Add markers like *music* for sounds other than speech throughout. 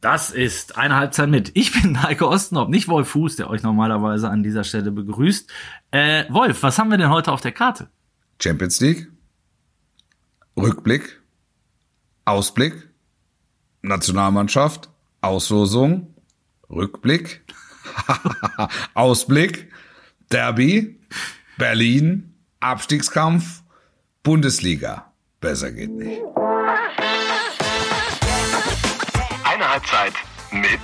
Das ist eine Halbzeit mit. Ich bin Heiko Ostenhoff, nicht Wolf Fuß, der euch normalerweise an dieser Stelle begrüßt. Äh, Wolf, was haben wir denn heute auf der Karte? Champions League, Rückblick, Ausblick, Nationalmannschaft, Auslosung, Rückblick, *laughs* Ausblick, Derby, Berlin, Abstiegskampf, Bundesliga. Besser geht nicht. Halbzeit mit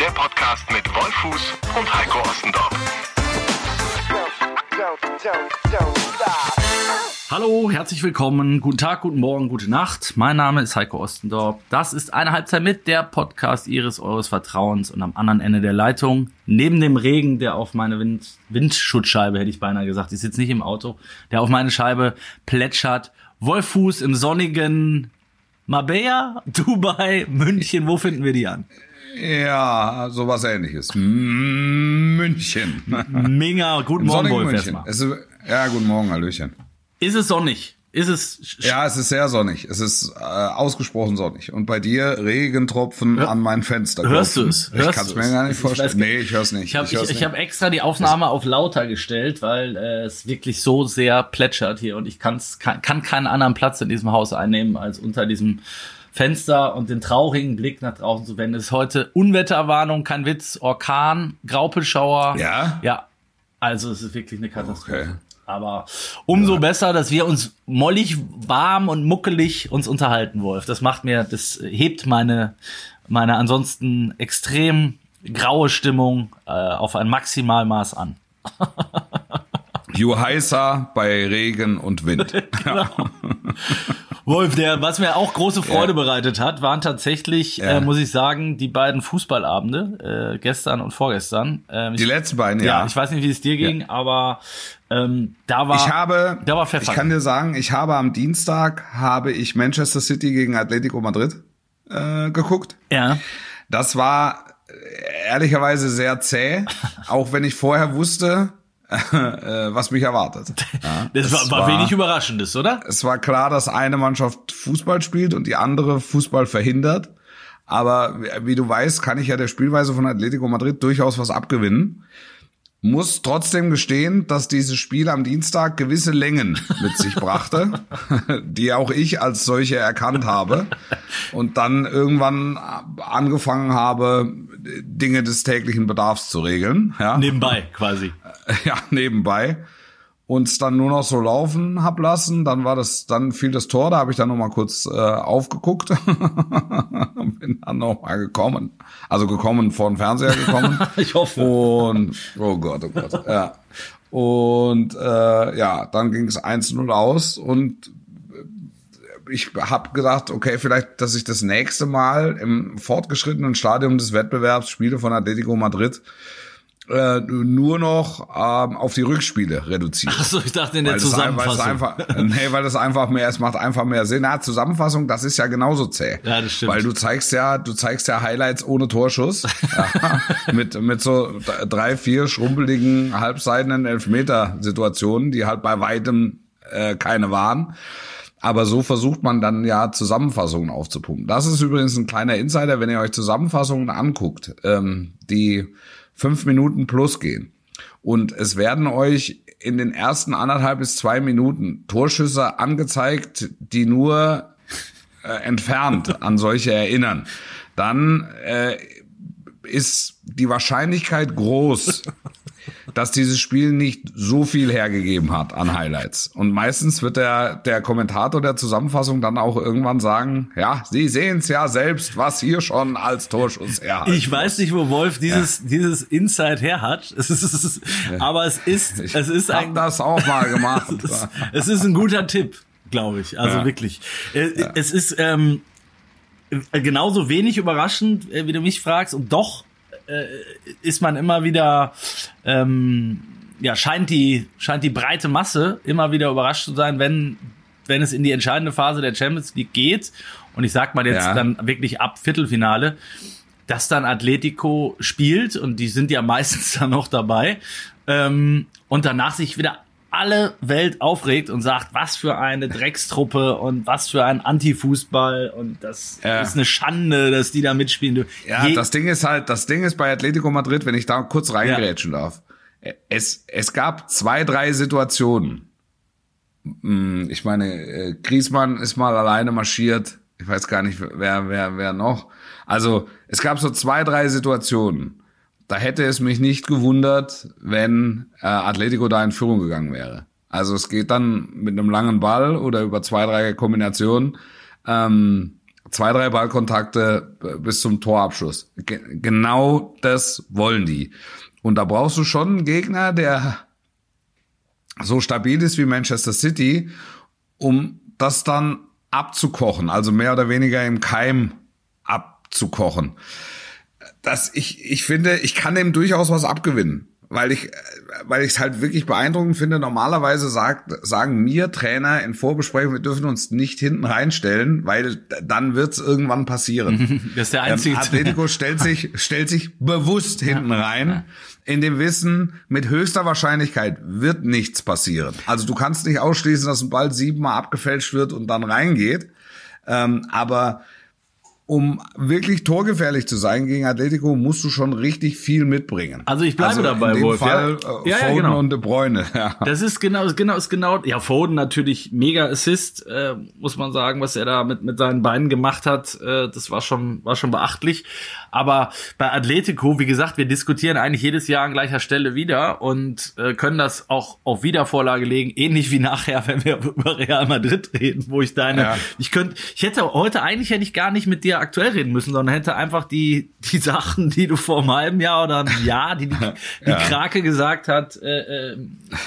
der Podcast mit Wolfuß und Heiko Ostendorf. Hallo, herzlich willkommen. Guten Tag, guten Morgen, gute Nacht. Mein Name ist Heiko Ostendorf. Das ist eine Halbzeit mit der Podcast Ihres Eures Vertrauens und am anderen Ende der Leitung, neben dem Regen, der auf meine Wind Windschutzscheibe, hätte ich beinahe gesagt, ich sitze nicht im Auto, der auf meine Scheibe plätschert. Wolfuß im sonnigen Marbella, Dubai, München, wo finden wir die an? Ja, sowas ähnliches. München. Mega, guten Morgen, Wolf erstmal. Ist, ja, guten Morgen, Hallöchen. Ist es sonnig? Ist es Ja, es ist sehr sonnig. Es ist äh, ausgesprochen sonnig. Und bei dir Regentropfen Hör- an mein Fenster. Hörst du es? Ich kann es mir es? gar nicht Ich vorstellen. weiß- nee, ich hör's nicht. Ich habe ich, ich nicht. hab extra die Aufnahme auf lauter gestellt, weil äh, es wirklich so sehr plätschert hier und ich kann's, kann, kann keinen anderen Platz in diesem Haus einnehmen, als unter diesem Fenster und den traurigen Blick nach draußen zu wenden. Es ist heute Unwetterwarnung, kein Witz, Orkan, Graupelschauer. Ja? Ja, also es ist wirklich eine Katastrophe. Okay. Aber umso besser, dass wir uns mollig, warm und muckelig uns unterhalten, Wolf. Das macht mir, das hebt meine, meine ansonsten extrem graue Stimmung äh, auf ein Maximalmaß an. You heißer bei Regen und Wind. *laughs* *laughs* Wolf, der, was mir auch große Freude bereitet hat, waren tatsächlich, Ja. äh, muss ich sagen, die beiden Fußballabende, äh, gestern und vorgestern. Ähm, Die ich, letzten beiden, ja. ja. ich weiß nicht, wie es dir ging, aber ähm, da war Ich habe, da war Pfeffer. ich kann dir sagen, ich habe am Dienstag habe ich Manchester City gegen Atletico Madrid äh, geguckt. ja. Das war äh, ehrlicherweise sehr zäh, *laughs* auch wenn ich vorher wusste, äh, *laughs* was mich erwartet. *laughs* Ja, Das war, war wenig Überraschendes, oder? Es war klar, dass eine Mannschaft Fußball spielt und die andere Fußball verhindert. Aber wie du weißt, kann ich ja der Spielweise von Atletico Madrid durchaus was abgewinnen. Muss trotzdem gestehen, dass dieses Spiel am Dienstag gewisse Längen mit sich brachte, *laughs* die auch ich als solche erkannt habe und dann irgendwann angefangen habe, Dinge des täglichen Bedarfs zu regeln. Ja Nebenbei quasi. ja, nebenbei uns dann nur noch so laufen hab lassen. Dann war das, dann fiel das Tor, da habe ich dann noch mal kurz äh, aufgeguckt, *laughs* bin dann noch mal gekommen, also gekommen vor den Fernseher gekommen. *laughs* Ich hoffe. Und oh Gott, oh Gott, ja. Und äh, ja, dann ging es 1-0 aus und ich habe gedacht, okay, vielleicht, dass ich das nächste Mal im fortgeschrittenen Stadium des Wettbewerbs Spiele von Atletico Madrid äh, nur noch ähm, auf die Rückspiele reduziere. Achso, ich dachte in der Weil das, ein- weil das Zusammenfassung. einfach, nee, weil das einfach mehr, es macht einfach mehr Sinn. Na, Zusammenfassung, das ist ja genauso zäh. Ja, das stimmt. Weil du zeigst ja, du zeigst ja Highlights ohne Torschuss. *laughs* ja, mit, mit so drei, vier schrumpeligen, halbseidenen Elfmeter-Situationen, die halt bei weitem äh, keine waren. Aber so versucht man dann ja Zusammenfassungen aufzupumpen. Das ist übrigens ein kleiner Insider, wenn ihr euch Zusammenfassungen anguckt, ähm, die fünf Minuten plus gehen. Und es werden euch in den ersten anderthalb bis zwei Minuten Torschüsse angezeigt, die nur äh, entfernt an solche erinnern. Dann äh, ist die Wahrscheinlichkeit groß, dass dieses Spiel nicht so viel hergegeben hat an Highlights. Und meistens wird der, der Kommentator der Zusammenfassung dann auch irgendwann sagen, ja, Sie sehen es ja selbst, was hier schon als Torschuss her Ich weiß nicht, wo Wolf dieses, dieses Inside her hat. *laughs* Es ist, es ist, aber es ist, es ist ein, das auch mal gemacht. *laughs* es, es ist ein guter Tipp, glaube ich. Also Ja. wirklich. Äh, Es ist ähm, äh, genauso wenig überraschend, äh, wie du mich fragst, und doch äh, ist man immer wieder, ähm, ja, scheint die, scheint die breite Masse immer wieder überrascht zu sein, wenn, wenn es in die entscheidende Phase der Champions League geht. Und ich sag mal jetzt Ja. dann wirklich ab Viertelfinale, dass dann Atletico spielt und die sind ja meistens *laughs* dann noch dabei ähm, und danach sich wieder alle Welt aufregt und sagt, was für eine Dreckstruppe und was für ein Antifußball und das Ja. ist eine Schande, dass die da mitspielen. Ja, Je- das Ding ist halt, das Ding ist bei Atletico Madrid, wenn ich da kurz reingrätschen darf. Es, es gab zwei, drei Situationen. Hm, Ich meine, äh, Griezmann ist mal alleine marschiert. Ich weiß gar nicht, wer, wer, wer noch. Also, es gab so zwei, drei Situationen. Da hätte es mich nicht gewundert, wenn äh, Atletico da in Führung gegangen wäre. Also es geht dann mit einem langen Ball oder über zwei, drei Kombinationen ähm, zwei, drei Ballkontakte bis zum Torabschluss. Ge genau das wollen die. Und da brauchst du schon einen Gegner, der so stabil ist wie Manchester City, um das dann abzukochen, also mehr oder weniger im Keim abzukochen. Das, ich, ich finde, ich kann dem durchaus was abgewinnen, weil ich, weil ich es halt wirklich beeindruckend finde. Normalerweise sagt, sagen mir Trainer in Vorbesprechungen, wir dürfen uns nicht hinten reinstellen, weil dann wird es irgendwann passieren. *laughs* Das ist der einzige- Ähm, Atletico stellt sich, stellt sich bewusst hinten rein, in dem Wissen, mit höchster Wahrscheinlichkeit wird nichts passieren. Also du kannst nicht ausschließen, dass ein Ball siebenmal abgefälscht wird und dann reingeht. Ähm, aber um wirklich torgefährlich zu sein gegen Atletico, musst du schon richtig viel mitbringen. Also ich bleibe dabei, in dem Wolf, ja. Fall äh, Ja, ja, Foden genau. und De Bruyne. *laughs* Ja. Das ist genau, ist genau, ist genau. Ja, Foden natürlich mega Assist, äh, muss man sagen, was er da mit mit seinen Beinen gemacht hat. Äh, das war schon war schon beachtlich. Aber bei Atletico, wie gesagt, wir diskutieren eigentlich jedes Jahr an gleicher Stelle wieder und äh, können das auch auf Wiedervorlage legen, ähnlich wie nachher, *laughs* wenn wir über Real Madrid reden, wo ich deine, Ja. ich könnte, ich hätte heute eigentlich hätte ich gar nicht mit dir aktuell reden müssen, sondern hätte einfach die die Sachen, die du vor einem halben Jahr oder einem Jahr, die die, *laughs* die Ja. Krake gesagt hat, äh, äh,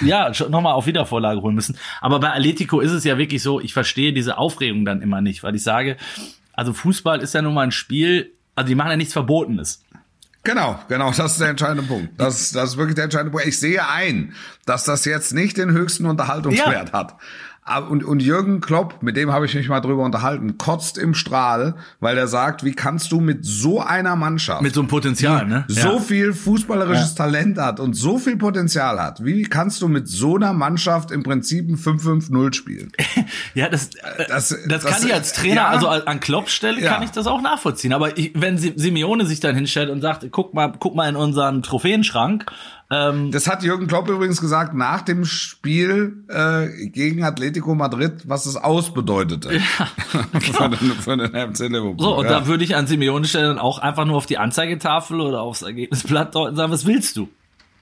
ja, schon nochmal auf Wiedervorlage holen müssen. Aber bei Atletico ist es ja wirklich so, ich verstehe diese Aufregung dann immer nicht, weil ich sage, also Fußball ist ja nun mal ein Spiel, also die machen ja nichts Verbotenes. Genau, genau, das ist der entscheidende Punkt. Das, das ist wirklich der entscheidende Punkt. Ich sehe ein, dass das jetzt nicht den höchsten Unterhaltungswert hat. Aber- Und, und Jürgen Klopp, mit dem habe ich mich mal drüber unterhalten, kotzt im Strahl, weil er sagt, wie kannst du mit so einer Mannschaft, Mit so einem Potenzial, ne? so Ja. viel fußballerisches Talent hat und so viel Potenzial hat, wie kannst du mit so einer Mannschaft im Prinzip ein 5-5-0 spielen? *laughs* Ja, das, äh, das, das- kann das- ich als Trainer, ja. also an Klopp Stelle Ja. kann ich das auch nachvollziehen. Aber ich, wenn Si- Simeone sich dann hinstellt und sagt, guck mal, guck mal in unseren Trophäenschrank, ähm, Das hat Jürgen Klopp übrigens gesagt nach dem Spiel äh, gegen Atletico Madrid, was es ausbedeutete. *laughs* für, den, für den FC Liverpool. so, und ja. da würde ich an Simeone Stelle dann auch einfach nur auf die Anzeigetafel oder aufs Ergebnisblatt deuten und sagen, was willst du?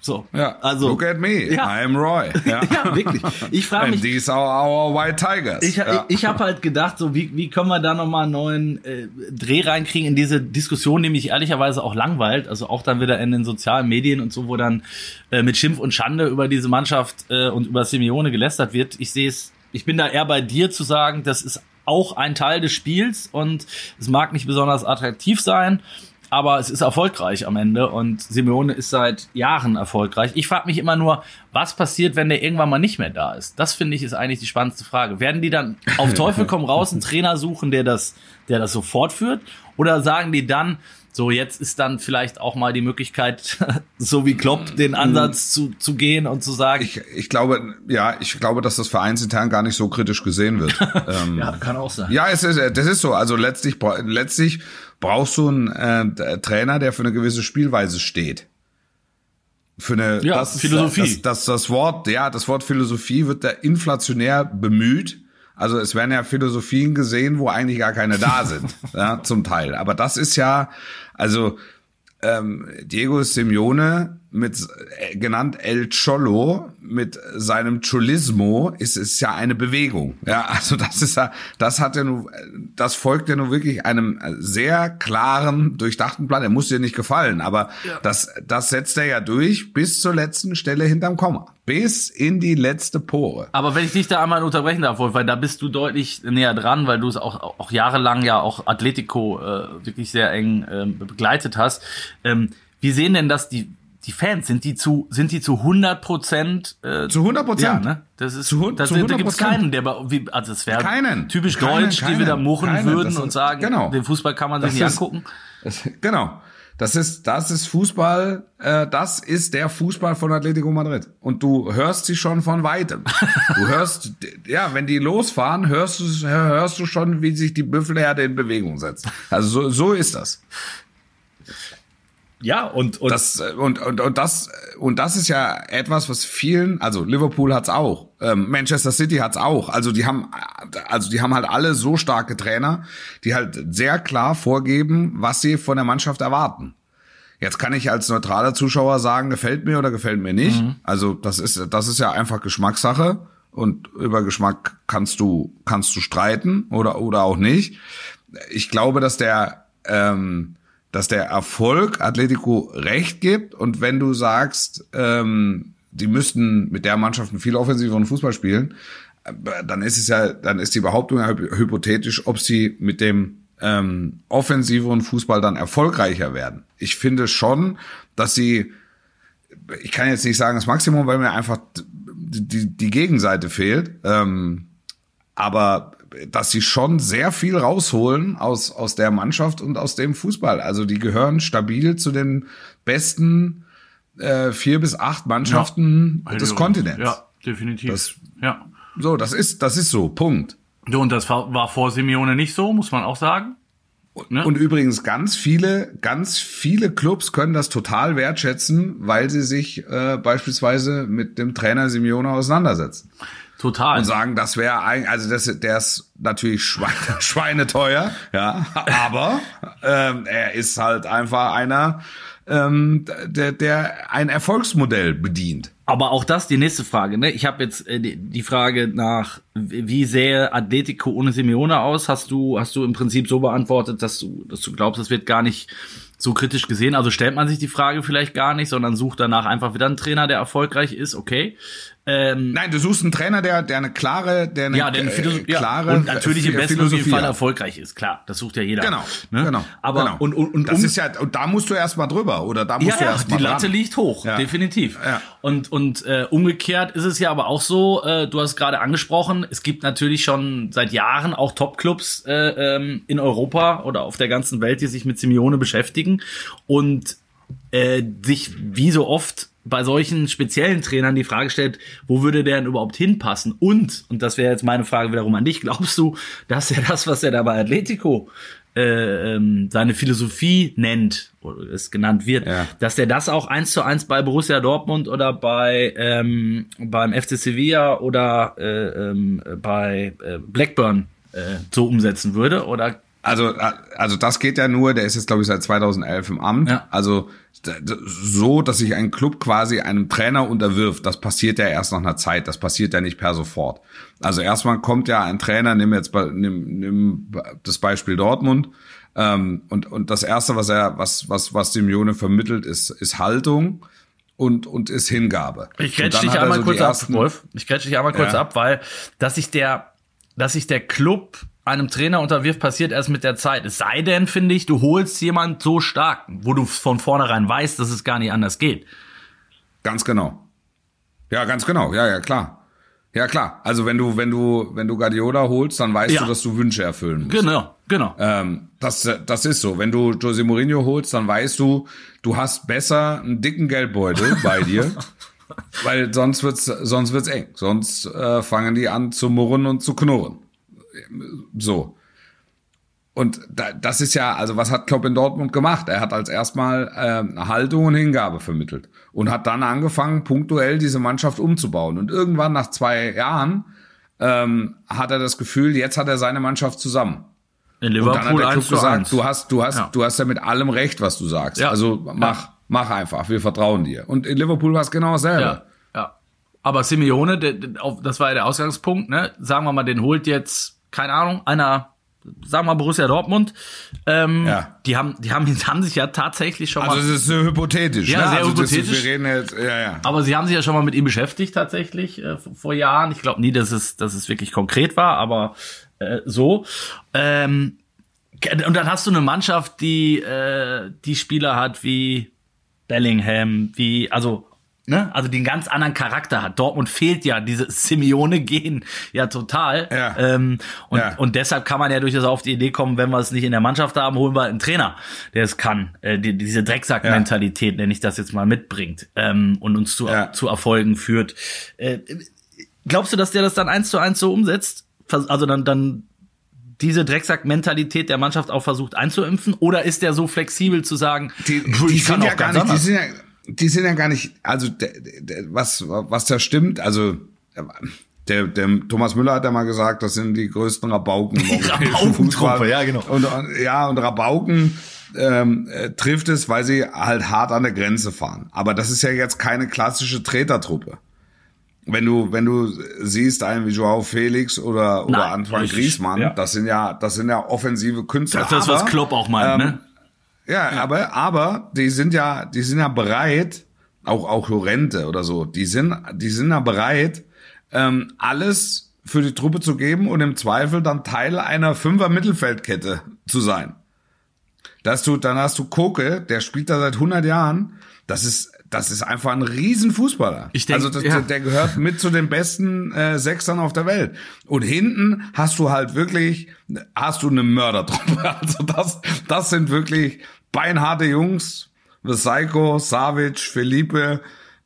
So, ja. also Look at me, Ja. I'm Roy. *laughs* Ja, Ja, wirklich. Ich frage And mich, these are our white tigers. Ich, ja. ich, ich habe halt gedacht, so wie, wie können wir da nochmal einen neuen äh, Dreh reinkriegen in diese Diskussion, die mich ehrlicherweise auch langweilt. Also auch dann wieder in den sozialen Medien und so, wo dann äh, mit Schimpf und Schande über diese Mannschaft äh, und über Simeone gelästert wird. Ich sehe es, ich bin da eher bei dir zu sagen, das ist auch ein Teil des Spiels und es mag nicht besonders attraktiv sein. Aber es ist erfolgreich am Ende und Simeone ist seit Jahren erfolgreich. Ich frage mich immer nur, was passiert, wenn der irgendwann mal nicht mehr da ist? Das finde ich ist eigentlich die spannendste Frage. Werden die dann auf *laughs* Teufel komm raus einen Trainer suchen, der das, der das so fortführt? Oder sagen die dann, so jetzt ist dann vielleicht auch mal die Möglichkeit, *laughs* so wie Klopp, den Ansatz zu, zu gehen und zu sagen, ich, ich glaube, ja, ich glaube, dass das vereinsintern gar nicht so kritisch gesehen wird. *laughs* ähm, ja, kann auch sein. Ja, es ist, das ist so. Also letztlich, letztlich brauchst du einen äh, Trainer, der für eine gewisse Spielweise steht. Für eine Ja, das, Philosophie. Das, das, das Wort, ja, das Wort Philosophie wird da inflationär bemüht. Also es werden ja Philosophien gesehen, wo eigentlich gar keine da *laughs* sind, ja, zum Teil. Aber das ist ja, also ähm, Diego Simeone mit äh, genannt El Cholo mit seinem Cholismo ist es ja eine Bewegung. Ja, also das ist ja, das hat ja nur, das folgt ja nur wirklich einem sehr klaren, durchdachten Plan. Er muss dir nicht gefallen, aber das, das setzt er ja durch bis zur letzten Stelle hinterm Komma. Bis in die letzte Pore. Aber wenn ich dich da einmal unterbrechen darf, Wolf, weil da bist du deutlich näher dran, weil du es auch, auch jahrelang ja auch Atletico äh, wirklich sehr eng ähm, begleitet hast. Ähm, wie sehen denn das die, die Fans, sind die zu, sind die zu 100 Prozent, äh, Zu 100 ja, Prozent. ne? Das ist, Zu das, zu da 100%. gibt's keinen, der, bei- wie, also es wäre typisch Keinen, deutsch, die keinen. wieder murren Keinen. würden ist- und sagen, genau. den Fußball kann man sich Das nicht ist- angucken. Genau. Das ist, das ist Fußball, äh, das ist der Fußball von Atletico Madrid. Und du hörst sie schon von weitem. Du *laughs* hörst, ja, wenn die losfahren, hörst du, hörst du schon, wie sich die Büffelherde in Bewegung setzt. Also so, so ist das. Ja, und, und Das und und und das und das ist ja etwas, was vielen, also Liverpool hat's auch, ähm, Manchester City hat's auch. Also die haben, also die haben halt alle so starke Trainer, die halt sehr klar vorgeben, was sie von der Mannschaft erwarten. Jetzt kann ich als neutraler Zuschauer sagen, gefällt mir oder gefällt mir nicht. Also das ist das ist ja einfach Geschmackssache und über Geschmack kannst du kannst du streiten oder oder auch nicht. Ich glaube, dass der ähm, dass der Erfolg Atletico recht gibt und wenn du sagst, ähm, die müssten mit der Mannschaft einen viel offensiveren Fußball spielen, dann ist es ja, dann ist die Behauptung ja hy- hypothetisch, ob sie mit dem ähm, offensiveren Fußball dann erfolgreicher werden. Ich finde schon, dass sie, ich kann jetzt nicht sagen das Maximum, weil mir einfach die, die, die Gegenseite fehlt, ähm, aber dass sie schon sehr viel rausholen aus, aus der Mannschaft und aus dem Fußball. Also die gehören stabil zu den besten äh, vier bis acht Mannschaften des Kontinents. Ja, definitiv. Das- ja. So, das ist, das ist so, Punkt. Und das war, war vor Simeone nicht so, muss man auch sagen. Ne? Und übrigens ganz viele, ganz viele Clubs können das total wertschätzen, weil sie sich äh, beispielsweise mit dem Trainer Simeone auseinandersetzen. Total. und sagen, das wäre ein, also das, der ist natürlich Schweine, *laughs* schweineteuer, ja, aber ähm, er ist halt einfach einer, ähm, der, der ein Erfolgsmodell bedient. Aber auch das die nächste Frage. Ne? Ich habe jetzt äh, die, die Frage nach, wie sähe Atletico ohne Simeone aus? Hast du hast du im Prinzip so beantwortet, dass du dass du glaubst, es wird gar nicht so kritisch gesehen. Also stellt man sich die Frage vielleicht gar nicht, sondern sucht danach einfach wieder einen Trainer, der erfolgreich ist. Okay. Ähm, Nein, du suchst einen Trainer, der, der eine klare, der eine ja, der eine äh, klare ja, und natürlich im besten Philosophie Fall hat. erfolgreich ist, klar. Das sucht ja jeder. Genau, ne? genau. Aber genau. und und, und das um, ist ja, und da musst du erst mal drüber oder da musst ja, du ja, erst die mal Latte dran. liegt hoch, Ja. definitiv. Ja. Und und äh, umgekehrt ist es ja aber auch so. Äh, du hast gerade angesprochen, es gibt natürlich schon seit Jahren auch Top-Clubs äh, ähm, in Europa oder auf der ganzen Welt, die sich mit Simeone beschäftigen und äh, sich wie so oft bei solchen speziellen Trainern die Frage stellt, wo würde der denn überhaupt hinpassen? Und, und das wäre jetzt meine Frage wiederum an dich, glaubst du, dass er das, was er da bei Atletico äh, ähm, seine Philosophie nennt, oder es genannt wird, Ja. dass der das auch eins zu eins bei Borussia Dortmund oder bei ähm, beim FC Sevilla oder äh, ähm, bei äh, Blackburn äh, so umsetzen würde? Oder Also, äh, also das geht ja nur, der ist jetzt, glaube ich, seit 2011 im Amt. Ja. Also so, dass sich ein Club quasi einem Trainer unterwirft, das passiert ja erst nach einer Zeit, das passiert ja nicht per sofort. Also erstmal kommt ja ein Trainer, nimm jetzt nimm, nimm das Beispiel Dortmund, ähm, und, und das Erste, was er, was, was, was Simeone vermittelt, ist, ist Haltung und, und ist Hingabe. Ich Und grätsch dann dich einmal so kurz ab, Wolf. Ich grätsch dich einmal kurz Ja. ab, weil dass sich der, dass sich der Club einem Trainer unterwirft, passiert erst mit der Zeit. Es sei denn, finde ich, du holst jemand so stark, wo du von vornherein weißt, dass es gar nicht anders geht. Ganz genau. Ja, ganz genau. Ja, ja, klar. Ja, klar. Also wenn du, wenn du, wenn du Guardiola holst, dann weißt Ja. du, dass du Wünsche erfüllen musst. Genau, genau. Ähm, das, das ist so. Wenn du Jose Mourinho holst, dann weißt du, du hast besser einen dicken Geldbeutel *laughs* bei dir, weil sonst wird's, sonst wird's eng. Sonst äh, fangen die an zu murren und zu knurren. So. Und da, das ist ja, also was hat Klopp in Dortmund gemacht? Er hat als erstmal ähm, Haltung und Hingabe vermittelt und hat dann angefangen, punktuell diese Mannschaft umzubauen. Und irgendwann nach zwei Jahren ähm, hat er das Gefühl, jetzt hat er seine Mannschaft zusammen. In Und dann hat Liverpool der 1 Club zu 1. gesagt, du hast, du hast, Ja. du hast ja mit allem recht, was du sagst. Ja. Also mach, mach einfach, wir vertrauen dir. Und in Liverpool war es genau dasselbe. Ja, ja. Aber Simeone, das war ja der Ausgangspunkt, ne? Sagen wir mal, den holt jetzt, keine Ahnung, einer, sagen wir mal Borussia Dortmund. Ähm, Ja. Die haben, die haben, *laughs* haben sich ja tatsächlich schon Also mal. es ist so hypothetisch. Ja, ne? sehr also Das hypothetisch. ist, wir reden jetzt, ja, ja. Aber sie haben sich ja schon mal mit ihm beschäftigt tatsächlich äh, vor- vor Jahren. Ich glaube nie, dass es, dass es wirklich konkret war, aber äh, so. Ähm, und dann hast du eine Mannschaft, die äh, die Spieler hat wie Bellingham, wie, also, ne, also den ganz anderen Charakter hat. Dortmund fehlt ja diese Simeone-Gen ja total. Ja. Ähm, und, Ja. und deshalb kann man ja durchaus auf die Idee kommen, wenn wir es nicht in der Mannschaft haben, holen wir einen Trainer, der es kann. Äh, die, diese Drecksack-Mentalität, nenne ich das jetzt mal, mitbringt ähm, und uns zu, Ja. zu Erfolgen führt. Äh, glaubst du, dass der das dann eins zu eins so umsetzt? Also dann, dann diese Drecksack-Mentalität der Mannschaft auch versucht einzuimpfen? Oder ist der so flexibel zu sagen, die, "Puh, die sind ja gar ganz nicht, die anders"? sind ja, die sind ja gar nicht, also der, der, was, was da stimmt, also der, der Thomas Müller hat ja mal gesagt, das sind die größten Rabauken *laughs* Rabaukentruppe, ja, genau. Und, und ja, und Rabauken ähm, äh, trifft es, weil sie halt hart an der Grenze fahren. Aber das ist ja jetzt keine klassische Tretertruppe. Wenn du, wenn du siehst, einen wie Joao Felix oder, oder Nein, Antoine Griezmann, ja. das sind ja, das sind ja offensive Künstler. Das ist das, was Klopp auch meint, ähm, ne? Ja, aber aber die sind ja die sind ja bereit, auch auch Lorente oder so, die sind die sind ja bereit, ähm, alles für die Truppe zu geben und im Zweifel dann Teil einer Fünfer Mittelfeldkette zu sein. Dass du dann hast du Koke, der spielt da seit 100 Jahren. Das ist das ist einfach ein Riesenfußballer. Ich denk, also das, ja. der gehört mit zu den besten äh, Sechsern auf der Welt. Und hinten hast du halt wirklich, hast du eine Mördertruppe. *laughs* Also das, das sind wirklich beinharte Jungs. Psycho, Savic, Felipe,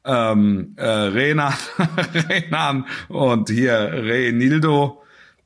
ähm, äh, Renan, *laughs* Renan und hier Renildo.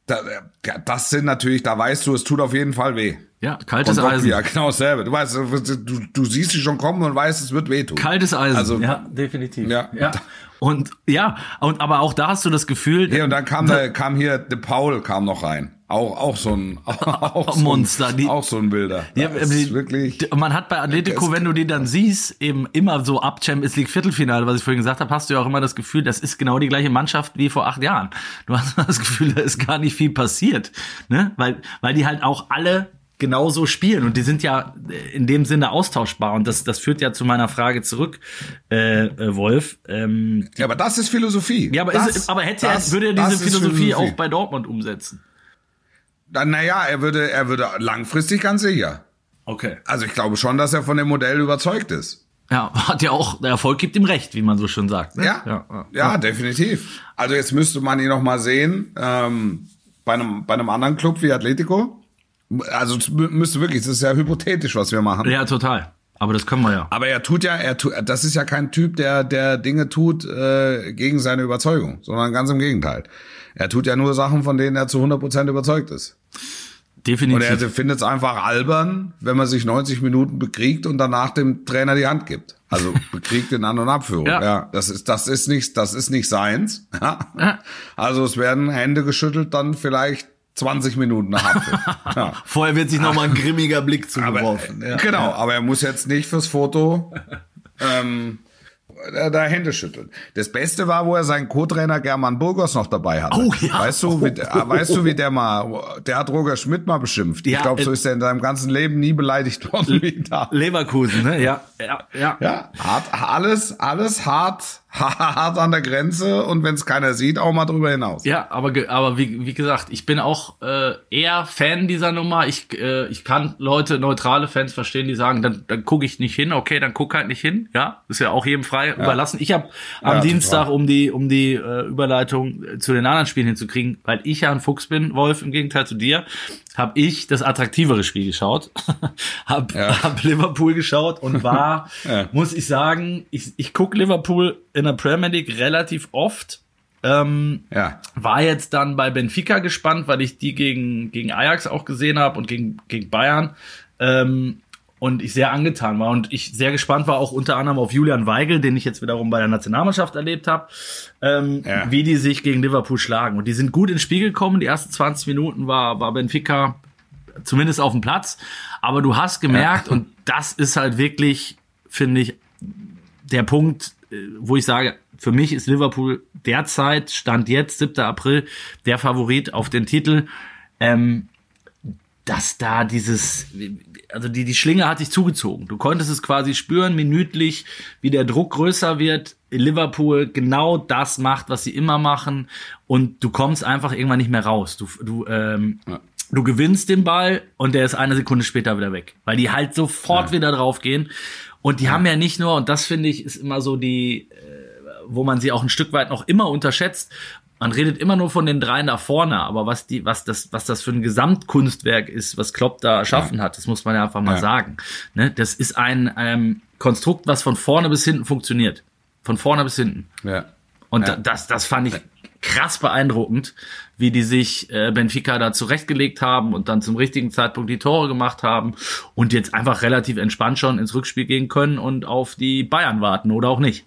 Da, äh, das sind natürlich, da weißt du, es tut auf jeden Fall weh. Ja, kaltes Und Eisen. Ja, genau dasselbe. Du weißt, du, du siehst sie schon kommen und weißt, es wird wehtun. Kaltes Eisen. Also, ja, definitiv. Ja. ja. Und ja, und aber auch da hast du das Gefühl, Hier und dann kam, da, kam hier De Paul kam noch rein. Auch, auch so ein, *laughs* auch so Monster, Ein, die- auch so ein Bilder. Ja, die- wirklich. Man hat bei Atletico, wenn du die dann siehst, eben immer so ab Champions League Viertelfinale, was ich vorhin gesagt habe, hast du ja auch immer das Gefühl, das ist genau die gleiche Mannschaft wie vor acht Jahren. Du hast das Gefühl, da ist gar nicht viel passiert, ne? Weil, weil die halt auch alle genauso spielen und die sind ja äh, in dem Sinne austauschbar und das, das führt ja zu meiner Frage zurück, äh, äh, Wolf. Ähm, Ja, aber das ist Philosophie. ja, aber, das, ist, aber hätte er, das- würde er diese ist Philosophie, auch bei Dortmund umsetzen? Dann, naja, er würde, er würde langfristig ganz sicher. Okay. Also ich glaube schon, dass er von dem Modell überzeugt ist. Ja, *laughs* hat ja auch, der Erfolg gibt ihm recht, wie man so schön sagt. Ne? Ja, ja, ja, definitiv. Also jetzt müsste man ihn noch mal sehen ähm, bei einem bei einem anderen Club wie Atletico. Also müsste wirklich, das ist ja hypothetisch, was wir machen. Ja, total. Aber das können wir ja. Aber er tut ja, er tut, das ist ja kein Typ, der der Dinge tut äh, gegen seine Überzeugung, sondern ganz im Gegenteil. Er tut ja nur Sachen, von denen er zu 100% überzeugt ist. Und Definitiv. er findet es einfach albern, wenn man sich 90 Minuten bekriegt und danach dem Trainer die Hand gibt. Also *laughs* bekriegt in An- und Abführung. Ja. Ja. das ist das ist nicht das ist nicht seins. *laughs* Ja. Also es werden Hände geschüttelt, dann vielleicht 20 Minuten nach Abpfiff. *laughs* Ja. Vorher wird sich noch mal ein grimmiger Blick Aber, zugeworfen. ja. Genau, aber er muss jetzt nicht fürs Foto ähm, da, da Hände schütteln. Das Beste war, wo er seinen Co-Trainer German Burgos noch dabei hatte. Oh, ja. Weißt du, wie, äh, weißt du, wie der mal, der hat Roger Schmidt mal beschimpft. Ja, ich glaube, so äh, ist er in seinem ganzen Leben nie beleidigt worden wie da. Leverkusen, ne? Ja, ja, ja. Ja, hart, alles, alles hart, *laughs* hart an der Grenze und wenn es keiner sieht, auch mal drüber hinaus. Ja, aber, aber wie, wie gesagt, ich bin auch äh, eher Fan dieser Nummer. Ich, äh, ich kann Leute, neutrale Fans verstehen, die sagen, dann, dann gucke ich nicht hin. Okay, dann guck halt nicht hin. Ja, ist ja auch jedem frei überlassen. Ich habe am Ja, Dienstag, um die, um die äh, Überleitung äh, zu den anderen Spielen hinzukriegen, weil ich ja ein Fuchs bin, Wolf, im Gegenteil zu dir, habe ich das attraktivere Spiel geschaut. *laughs* hab, Ja. hab Liverpool geschaut und war, *laughs* Ja. muss ich sagen, ich, ich gucke Liverpool in der Premier League relativ oft. Ähm, Ja. war jetzt dann bei Benfica gespannt, weil ich die gegen, gegen Ajax auch gesehen habe und gegen, gegen Bayern. Ähm, und ich sehr angetan war und ich sehr gespannt war auch unter anderem auf Julian Weigel, den ich jetzt wiederum bei der Nationalmannschaft erlebt habe, ähm, Ja. wie die sich gegen Liverpool schlagen. Und die sind gut ins Spiel gekommen. Die ersten 20 Minuten war, war Benfica zumindest auf dem Platz. Aber du hast gemerkt, und das ist halt wirklich, finde ich, der Punkt, äh, wo ich sage, für mich ist Liverpool derzeit, Stand jetzt, 7. April, der Favorit auf den Titel. Ähm, dass da dieses, also die, die Schlinge hat sich zugezogen. Du konntest es quasi spüren, minütlich, wie der Druck größer wird. Liverpool genau das macht, was sie immer machen. Und du kommst einfach irgendwann nicht mehr raus. Du, du, ähm, du gewinnst den Ball und der ist eine Sekunde später wieder weg, weil die halt sofort Ja. wieder drauf gehen. Und die haben ja nicht nur, und das finde ich, ist immer so die, äh, wo man sie auch ein Stück weit noch immer unterschätzt. Man redet immer nur von den dreien da vorne, aber was die, was das, was das für ein Gesamtkunstwerk ist, was Klopp da erschaffen hat, das muss man ja einfach mal Ja. sagen. Ne? Das ist ein ähm, Konstrukt, was von vorne bis hinten funktioniert. Von vorne bis hinten. Ja. Und Ja. da- das, das fand ich krass beeindruckend, wie die sich äh, Benfica da zurechtgelegt haben und dann zum richtigen Zeitpunkt die Tore gemacht haben und jetzt einfach relativ entspannt schon ins Rückspiel gehen können und auf die Bayern warten oder auch nicht.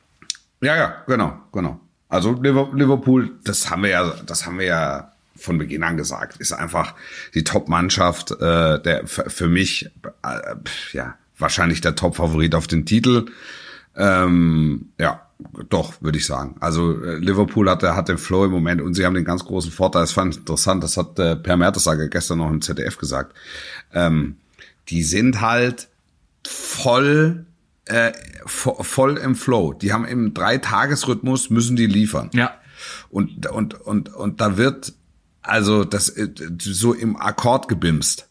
Ja, ja, genau, genau. Also Liver- Liverpool, das haben wir ja, das haben wir ja von Beginn an gesagt, ist einfach die Top-Mannschaft, äh, der für mich äh, ja wahrscheinlich der Top-Favorit auf den Titel. Ähm, ja, doch, würde ich sagen. Also äh, Liverpool hat, hat den Flow im Moment und sie haben den ganz großen Vorteil. Das fand ich interessant, das hat äh, Per Mertesager gestern noch im ZDF gesagt. Ähm, die sind halt voll äh, vo- voll im Flow. Die haben im Dreitagesrhythmus müssen die liefern. Ja. Und und und und da wird also das äh, so im Akkord gebimst.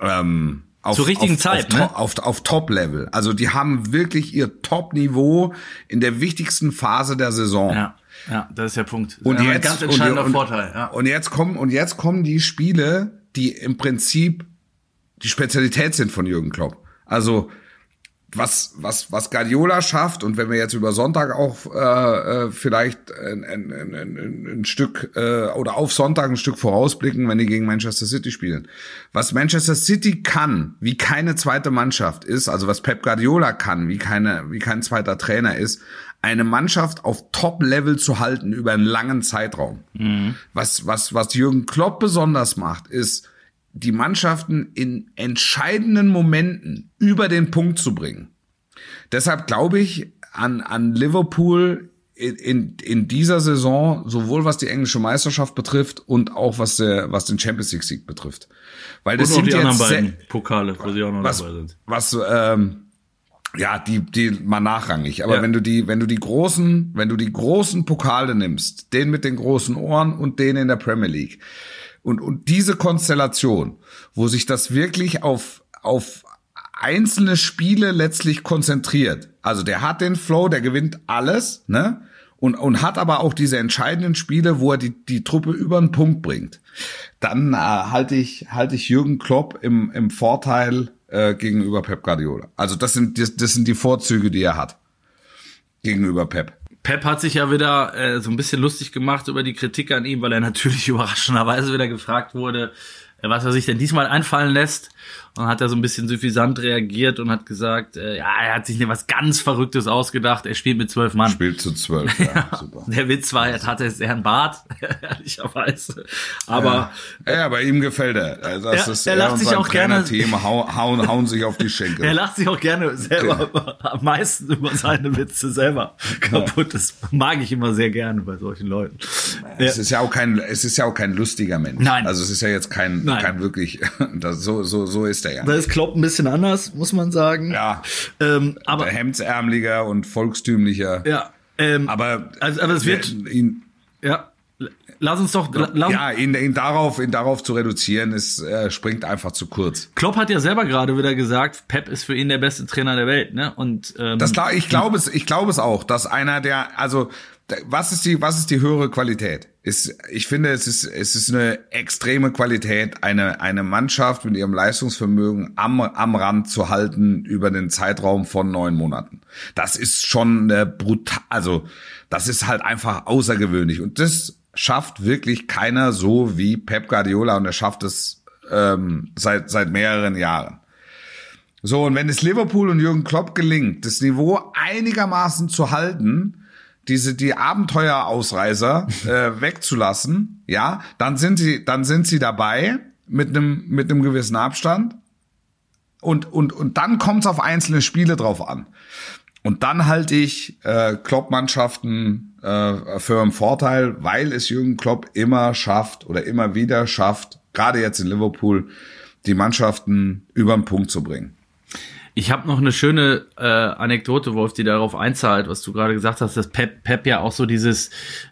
Ähm, auf, Zur richtigen auf, Zeit, auf, ne? Auf, auf Top-Level. Also die haben wirklich ihr Top-Niveau in der wichtigsten Phase der Saison. Ja, ja, das ist der Punkt. Und ein jetzt, ganz entscheidender und, und, Vorteil. Ja. Und jetzt kommen und jetzt kommen die Spiele, die im Prinzip die Spezialität sind von Jürgen Klopp. Also was was was Guardiola schafft und wenn wir jetzt über Sonntag auch äh, äh, vielleicht ein, ein, ein, ein, Stück äh, oder auf Sonntag ein Stück vorausblicken, wenn die gegen Manchester City spielen. Was Manchester City kann, wie keine zweite Mannschaft ist, also was Pep Guardiola kann, wie keine wie kein zweiter Trainer ist, eine Mannschaft auf Top-Level zu halten über einen langen Zeitraum. Was was was Jürgen Klopp besonders macht, ist die Mannschaften in entscheidenden Momenten über den Punkt zu bringen. Deshalb glaube ich an, an Liverpool in, in, in dieser Saison, sowohl was die englische Meisterschaft betrifft und auch was, der, was den Champions League Sieg betrifft. Weil das Und sind die anderen sehr- beiden Pokale, wo sie auch noch was, dabei sind. was ähm, ja, die, die mal nachrangig. Aber Ja. wenn du die, wenn du die großen, wenn du die großen Pokale nimmst, den mit den großen Ohren und den in der Premier League und und diese Konstellation, wo sich das wirklich auf auf einzelne Spiele letztlich konzentriert. Also der hat den Flow, der gewinnt alles, ne? Und, und hat aber auch diese entscheidenden Spiele, wo er die, die Truppe über den Punkt bringt. Dann äh, halte ich, halte ich Jürgen Klopp im, im Vorteil äh, gegenüber Pep Guardiola. Also das sind, das, das sind die Vorzüge, die er hat gegenüber Pep. Pep hat sich ja wieder äh, so ein bisschen lustig gemacht über die Kritik an ihm, weil er natürlich *laughs* überraschenderweise wieder gefragt wurde, äh, was er sich denn diesmal einfallen lässt. Und dann hat er so ein bisschen suffisant reagiert und hat gesagt, äh, ja, er hat sich was ganz Verrücktes ausgedacht. Er spielt mit zwölf Mann. Spielt zu zwölf, ja, *laughs* super. Der Witz war, er hatte sehr einen Bart, *laughs* ehrlicherweise. Aber Ja, ja, bei ihm gefällt er. Also Das Ja, ist er lacht sich auch gerne- Trainerteam hau, hauen, hauen sich auf die Schenkel. *laughs* er lacht sich auch gerne selber am meisten über seine Witze selber kaputt. Das mag ich immer sehr gerne bei solchen Leuten. Ja. Es ist ja auch kein, es ist ja auch kein lustiger Mensch. Nein. Also es ist ja jetzt kein, Nein. kein wirklich, das, so, so, so ist er ja. Da ist Klopp ein bisschen anders, muss man sagen. Ja. Ähm, aber hemdsärmeliger und volkstümlicher. ja, ähm, Aber, also, aber es wird, ihn, ja, lass uns doch, la- lass, ja, ihn, ihn darauf, ihn darauf zu reduzieren, ist, äh, springt einfach zu kurz. Klopp hat ja selber gerade wieder gesagt, Pep ist für ihn der beste Trainer der Welt, ne? Und ähm, Das klar, ich glaube es, ich glaube es auch, dass einer der, also was ist die, was ist die höhere Qualität? Ist, ich finde, es ist, es ist eine extreme Qualität, eine eine Mannschaft mit ihrem Leistungsvermögen am am Rand zu halten über den Zeitraum von neun Monaten. Das ist schon eine brutal, also das ist halt einfach außergewöhnlich und das schafft wirklich keiner so wie Pep Guardiola und er schafft es ähm, seit seit mehreren Jahren. So, und wenn es Liverpool und Jürgen Klopp gelingt, das Niveau einigermaßen zu halten, diese die Abenteuerausreißer *laughs* äh, wegzulassen, ja, dann sind sie dann sind sie dabei mit einem mit einem gewissen Abstand und und und dann kommt es auf einzelne Spiele drauf an. Und dann halte ich äh, Klopp-Mannschaften äh, für einen Vorteil, weil es Jürgen Klopp immer schafft oder immer wieder schafft, gerade jetzt in Liverpool, die Mannschaften über den Punkt zu bringen. Ich habe noch eine schöne äh, Anekdote, Wolf, die darauf einzahlt, was du gerade gesagt hast, dass Pep, Pep ja auch so dieses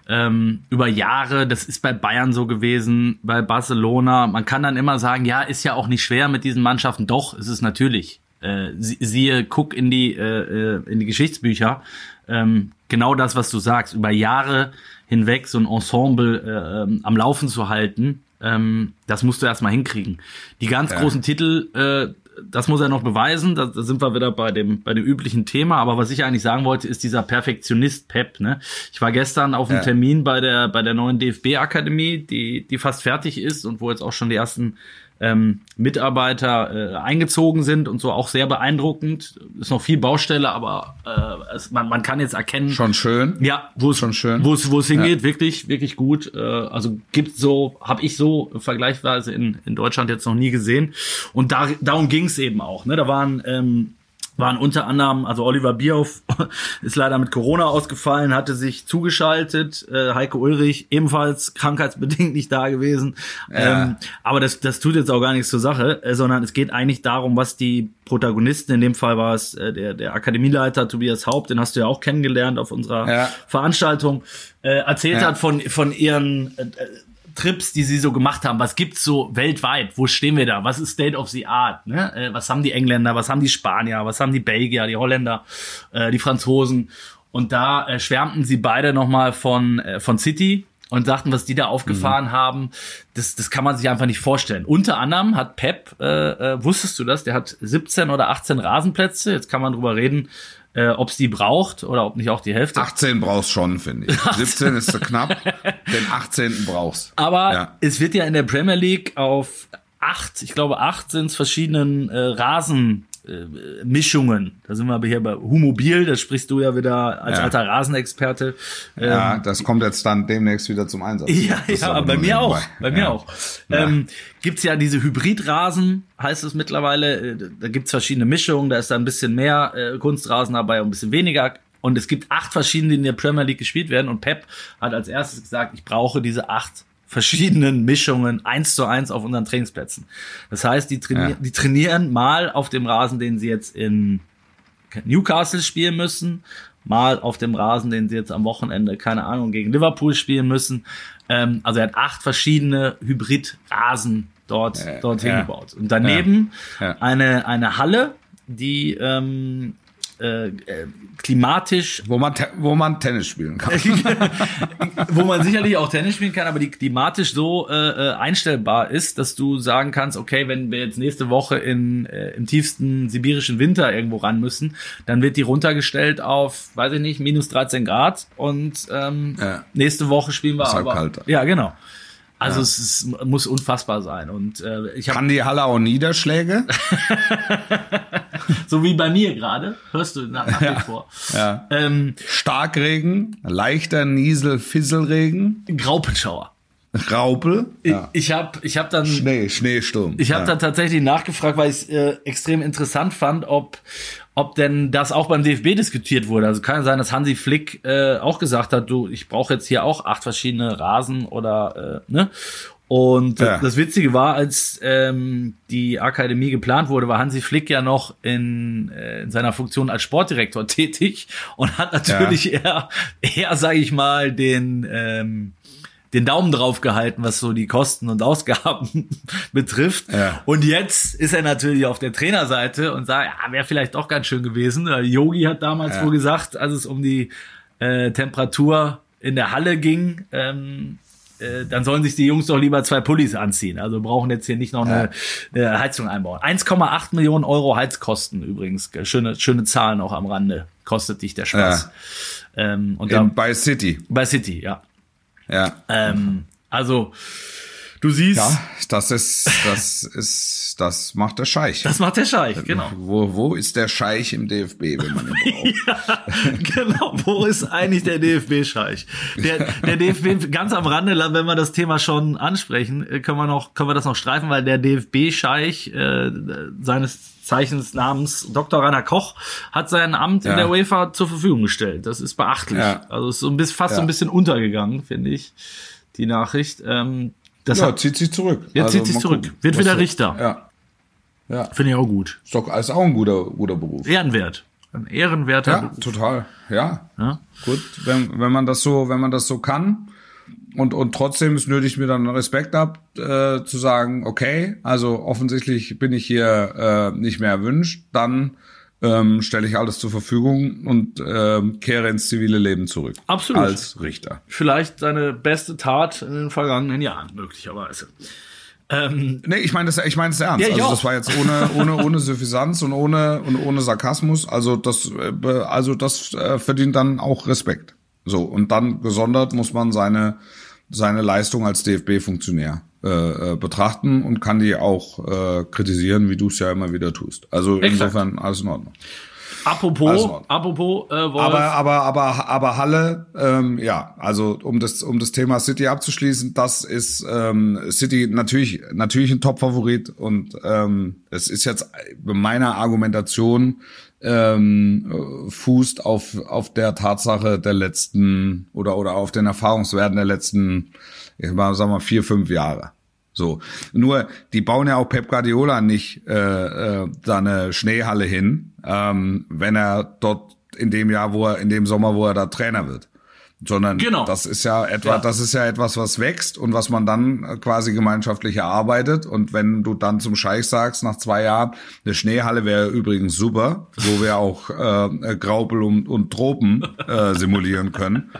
ähm, über Jahre, das ist bei Bayern so gewesen, bei Barcelona. Man kann dann immer sagen, ja, ist ja auch nicht schwer mit diesen Mannschaften. Doch, ist es natürlich. Äh, siehe, guck in die äh, äh, in die Geschichtsbücher. Ähm, genau das, was du sagst, über Jahre hinweg so ein Ensemble äh, ähm, am Laufen zu halten, ähm, das musst du erstmal hinkriegen. Die ganz ja. großen Titel, äh, das muss er noch beweisen. Da, da sind wir wieder bei dem, bei dem üblichen Thema. Aber was ich eigentlich sagen wollte, ist dieser Perfektionist Pep. Ne? Ich war gestern auf einem ja. Termin bei der, bei der neuen DFB-Akademie, die, die fast fertig ist und wo jetzt auch schon die ersten ähm, Mitarbeiter äh, eingezogen sind und so auch sehr beeindruckend. Ist noch viel Baustelle, aber äh, es, man, man kann jetzt erkennen. Schon schön. Ja, wo es schon schön. Wo es wo es hingeht, ja. wirklich wirklich gut. Äh, also gibt so, habe ich so vergleichsweise in in Deutschland jetzt noch nie gesehen. Und da darum ging es eben auch. Ne, da waren ähm, waren unter anderem, also Oliver Bierhoff *laughs* ist leider mit Corona ausgefallen, hatte sich zugeschaltet, äh, Heike Ulrich ebenfalls krankheitsbedingt nicht da gewesen. Ja. Ähm, aber das, das tut jetzt auch gar nichts zur Sache, äh, sondern es geht eigentlich darum, was die Protagonisten, in dem Fall war es äh, der, der Akademieleiter Tobias Haupt, den hast du ja auch kennengelernt auf unserer ja. Veranstaltung, äh, erzählt ja. hat von, von ihren äh, Trips, die sie so gemacht haben. Was gibt's so weltweit? Wo stehen wir da? Was ist State of the Art? Ne? Äh, was haben die Engländer? Was haben die Spanier? Was haben die Belgier? Die Holländer? Äh, die Franzosen? Und da äh, schwärmten sie beide nochmal von, äh, von City und sagten, was die da aufgefahren mhm. haben, das, das kann man sich einfach nicht vorstellen. Unter anderem hat Pep, äh, äh, wusstest du das, der hat 17 oder 18 Rasenplätze. Jetzt kann man drüber reden, äh, ob es die braucht oder ob nicht auch die Hälfte. 18 brauchst schon, finde ich. 17 ist zu knapp, den 18. brauchst. Aber ja. es wird ja in der Premier League auf acht, ich glaube acht sind es verschiedenen äh, Rasen äh, Mischungen. Da sind wir aber hier bei Humobil, da sprichst du ja wieder als ja. alter Rasenexperte. Ähm, ja, das kommt jetzt dann demnächst wieder zum Einsatz. Ja, ja, bei mir auch. Bei mir ja. auch. Ähm, gibt's ja diese Hybridrasen, heißt es mittlerweile. Äh, da gibt's verschiedene Mischungen, da ist da ein bisschen mehr äh, Kunstrasen dabei und ein bisschen weniger. Und es gibt acht verschiedene, die in der Premier League gespielt werden. Und Pep hat als erstes gesagt, ich brauche diese acht verschiedenen Mischungen eins zu eins auf unseren Trainingsplätzen. Das heißt, die, trainieren, ja. die trainieren mal auf dem Rasen, den sie jetzt in Newcastle spielen müssen, mal auf dem Rasen, den sie jetzt am Wochenende, keine Ahnung, gegen Liverpool spielen müssen. Ähm, also er hat acht verschiedene Hybridrasen dort, ja, dort ja. hingebaut. Und daneben ja, eine, eine Halle, die ähm, äh, äh, klimatisch. Wo man, wo man Tennis spielen kann. *laughs* wo man sicherlich auch Tennis spielen kann, aber die klimatisch so äh, äh, einstellbar ist, dass du sagen kannst, okay, wenn wir jetzt nächste Woche in, äh, im tiefsten sibirischen Winter irgendwo ran müssen, dann wird die runtergestellt auf, weiß ich nicht, minus 13 Grad und ähm, ja. nächste Woche spielen wir aber. Kalt. Ja, genau. Also ja. es ist, muss unfassbar sein. Und äh, ich hab, kann die Halle auch Niederschläge? *laughs* so wie bei mir gerade. Hörst du nach, nach ja. vor. Ja. Ähm, Starkregen, leichter Niesel, Fisselregen. Graupelschauer. Raupel. Ja. Ich, ich habe ich hab dann Schnee, Schneesturm. Ich habe ja. dann tatsächlich nachgefragt, weil ich es äh, extrem interessant fand, ob ob denn das auch beim DFB diskutiert wurde. Also kann sein, dass Hansi Flick äh, auch gesagt hat, du, ich brauche jetzt hier auch acht verschiedene Rasen oder äh, ne. Und ja. das Witzige war, als ähm, die Akademie geplant wurde, war Hansi Flick ja noch in, äh, in seiner Funktion als Sportdirektor *laughs* tätig und hat natürlich ja. eher, eher sage ich mal, den ähm, den Daumen drauf gehalten, was so die Kosten und Ausgaben *laughs* betrifft. Ja. Und jetzt ist er natürlich auf der Trainerseite und sagt, ja, wäre vielleicht doch ganz schön gewesen. Yogi hat damals ja. wohl gesagt, als es um die äh, Temperatur in der Halle ging, ähm, äh, dann sollen sich die Jungs doch lieber zwei Pullis anziehen. Also brauchen jetzt hier nicht noch eine, eine Heizung einbauen. 1,8 Millionen Euro Heizkosten übrigens. Schöne, schöne Zahlen auch am Rande. Kostet dich der Spaß. Ja. Ähm, und dann, bei City. Bei City, ja. Ja. Ähm, also, du siehst. Ja, das ist, das ist, das macht der Scheich. Das macht der Scheich, genau. Wo, wo ist der Scheich im DFB, wenn man ihn *laughs* braucht? ja, genau. Wo ist eigentlich der DFB-Scheich? Der, der DFB, ganz am Rande, wenn wir das Thema schon ansprechen, äh, können wir noch, können wir das noch streifen, weil der DFB-Scheich, äh, seines Zeichens namens Dr. Rainer Koch hat sein Amt ja. in der UEFA zur Verfügung gestellt. Das ist beachtlich. Ja. Also ist so ein bisschen, fast ja. so ein bisschen untergegangen, finde ich, die Nachricht. Ähm, das ja, hat, zieht sich zurück. Jetzt also, zieht sich zurück. Gucken, Wird wieder Richter. Ja. Ja. Finde ich auch gut. Ist doch ist auch ein guter, guter Beruf. Ehrenwert. Ein ehrenwerter Ja, Beruf. total. Ja. Ja? Gut, wenn, wenn man das so, wenn man das so kann und, und trotzdem es nötigt mir dann Respekt ab, äh, zu sagen, okay, also offensichtlich bin ich hier äh, nicht mehr erwünscht, dann ähm, stelle ich alles zur Verfügung und ähm, kehre ins zivile Leben zurück. Absolut. Als Richter. Vielleicht seine beste Tat in den vergangenen Jahren, möglicherweise. Ähm, Nee, ich meine das, ich meine das ernst. Ja, also auch. das war jetzt ohne, ohne, ohne Suffisanz und ohne, und ohne Sarkasmus. Also das, äh, also das äh, verdient dann auch Respekt. So. Und dann gesondert muss man seine, seine Leistung als DFB-Funktionär äh, äh, betrachten und kann die auch äh, kritisieren, wie du es ja immer wieder tust. Also Exakt. insofern alles in Ordnung. apropos, Also apropos, äh, Wolf, Aber, aber, aber, aber Halle, ähm, ja, also um das, um das Thema City abzuschließen, das ist ähm, City natürlich, natürlich ein Top-Favorit und ähm, es ist jetzt bei meiner Argumentation ähm, äh, fußt auf auf der Tatsache der letzten oder oder auf den Erfahrungswerten der letzten, ich mal, sagen wir vier fünf Jahre. So. Nur, die bauen ja auch Pep Guardiola nicht äh, äh, da eine Schneehalle hin, ähm, wenn er dort in dem Jahr, wo er, in dem Sommer, wo er da Trainer wird. Sondern Genau. das ist ja etwa, Ja. das ist ja etwas, was wächst und was man dann äh, quasi gemeinschaftlich erarbeitet. Und wenn du dann zum Scheich sagst, nach zwei Jahren, eine Schneehalle wäre übrigens super, wo wir auch äh, Graupel und, und Tropen äh, simulieren können,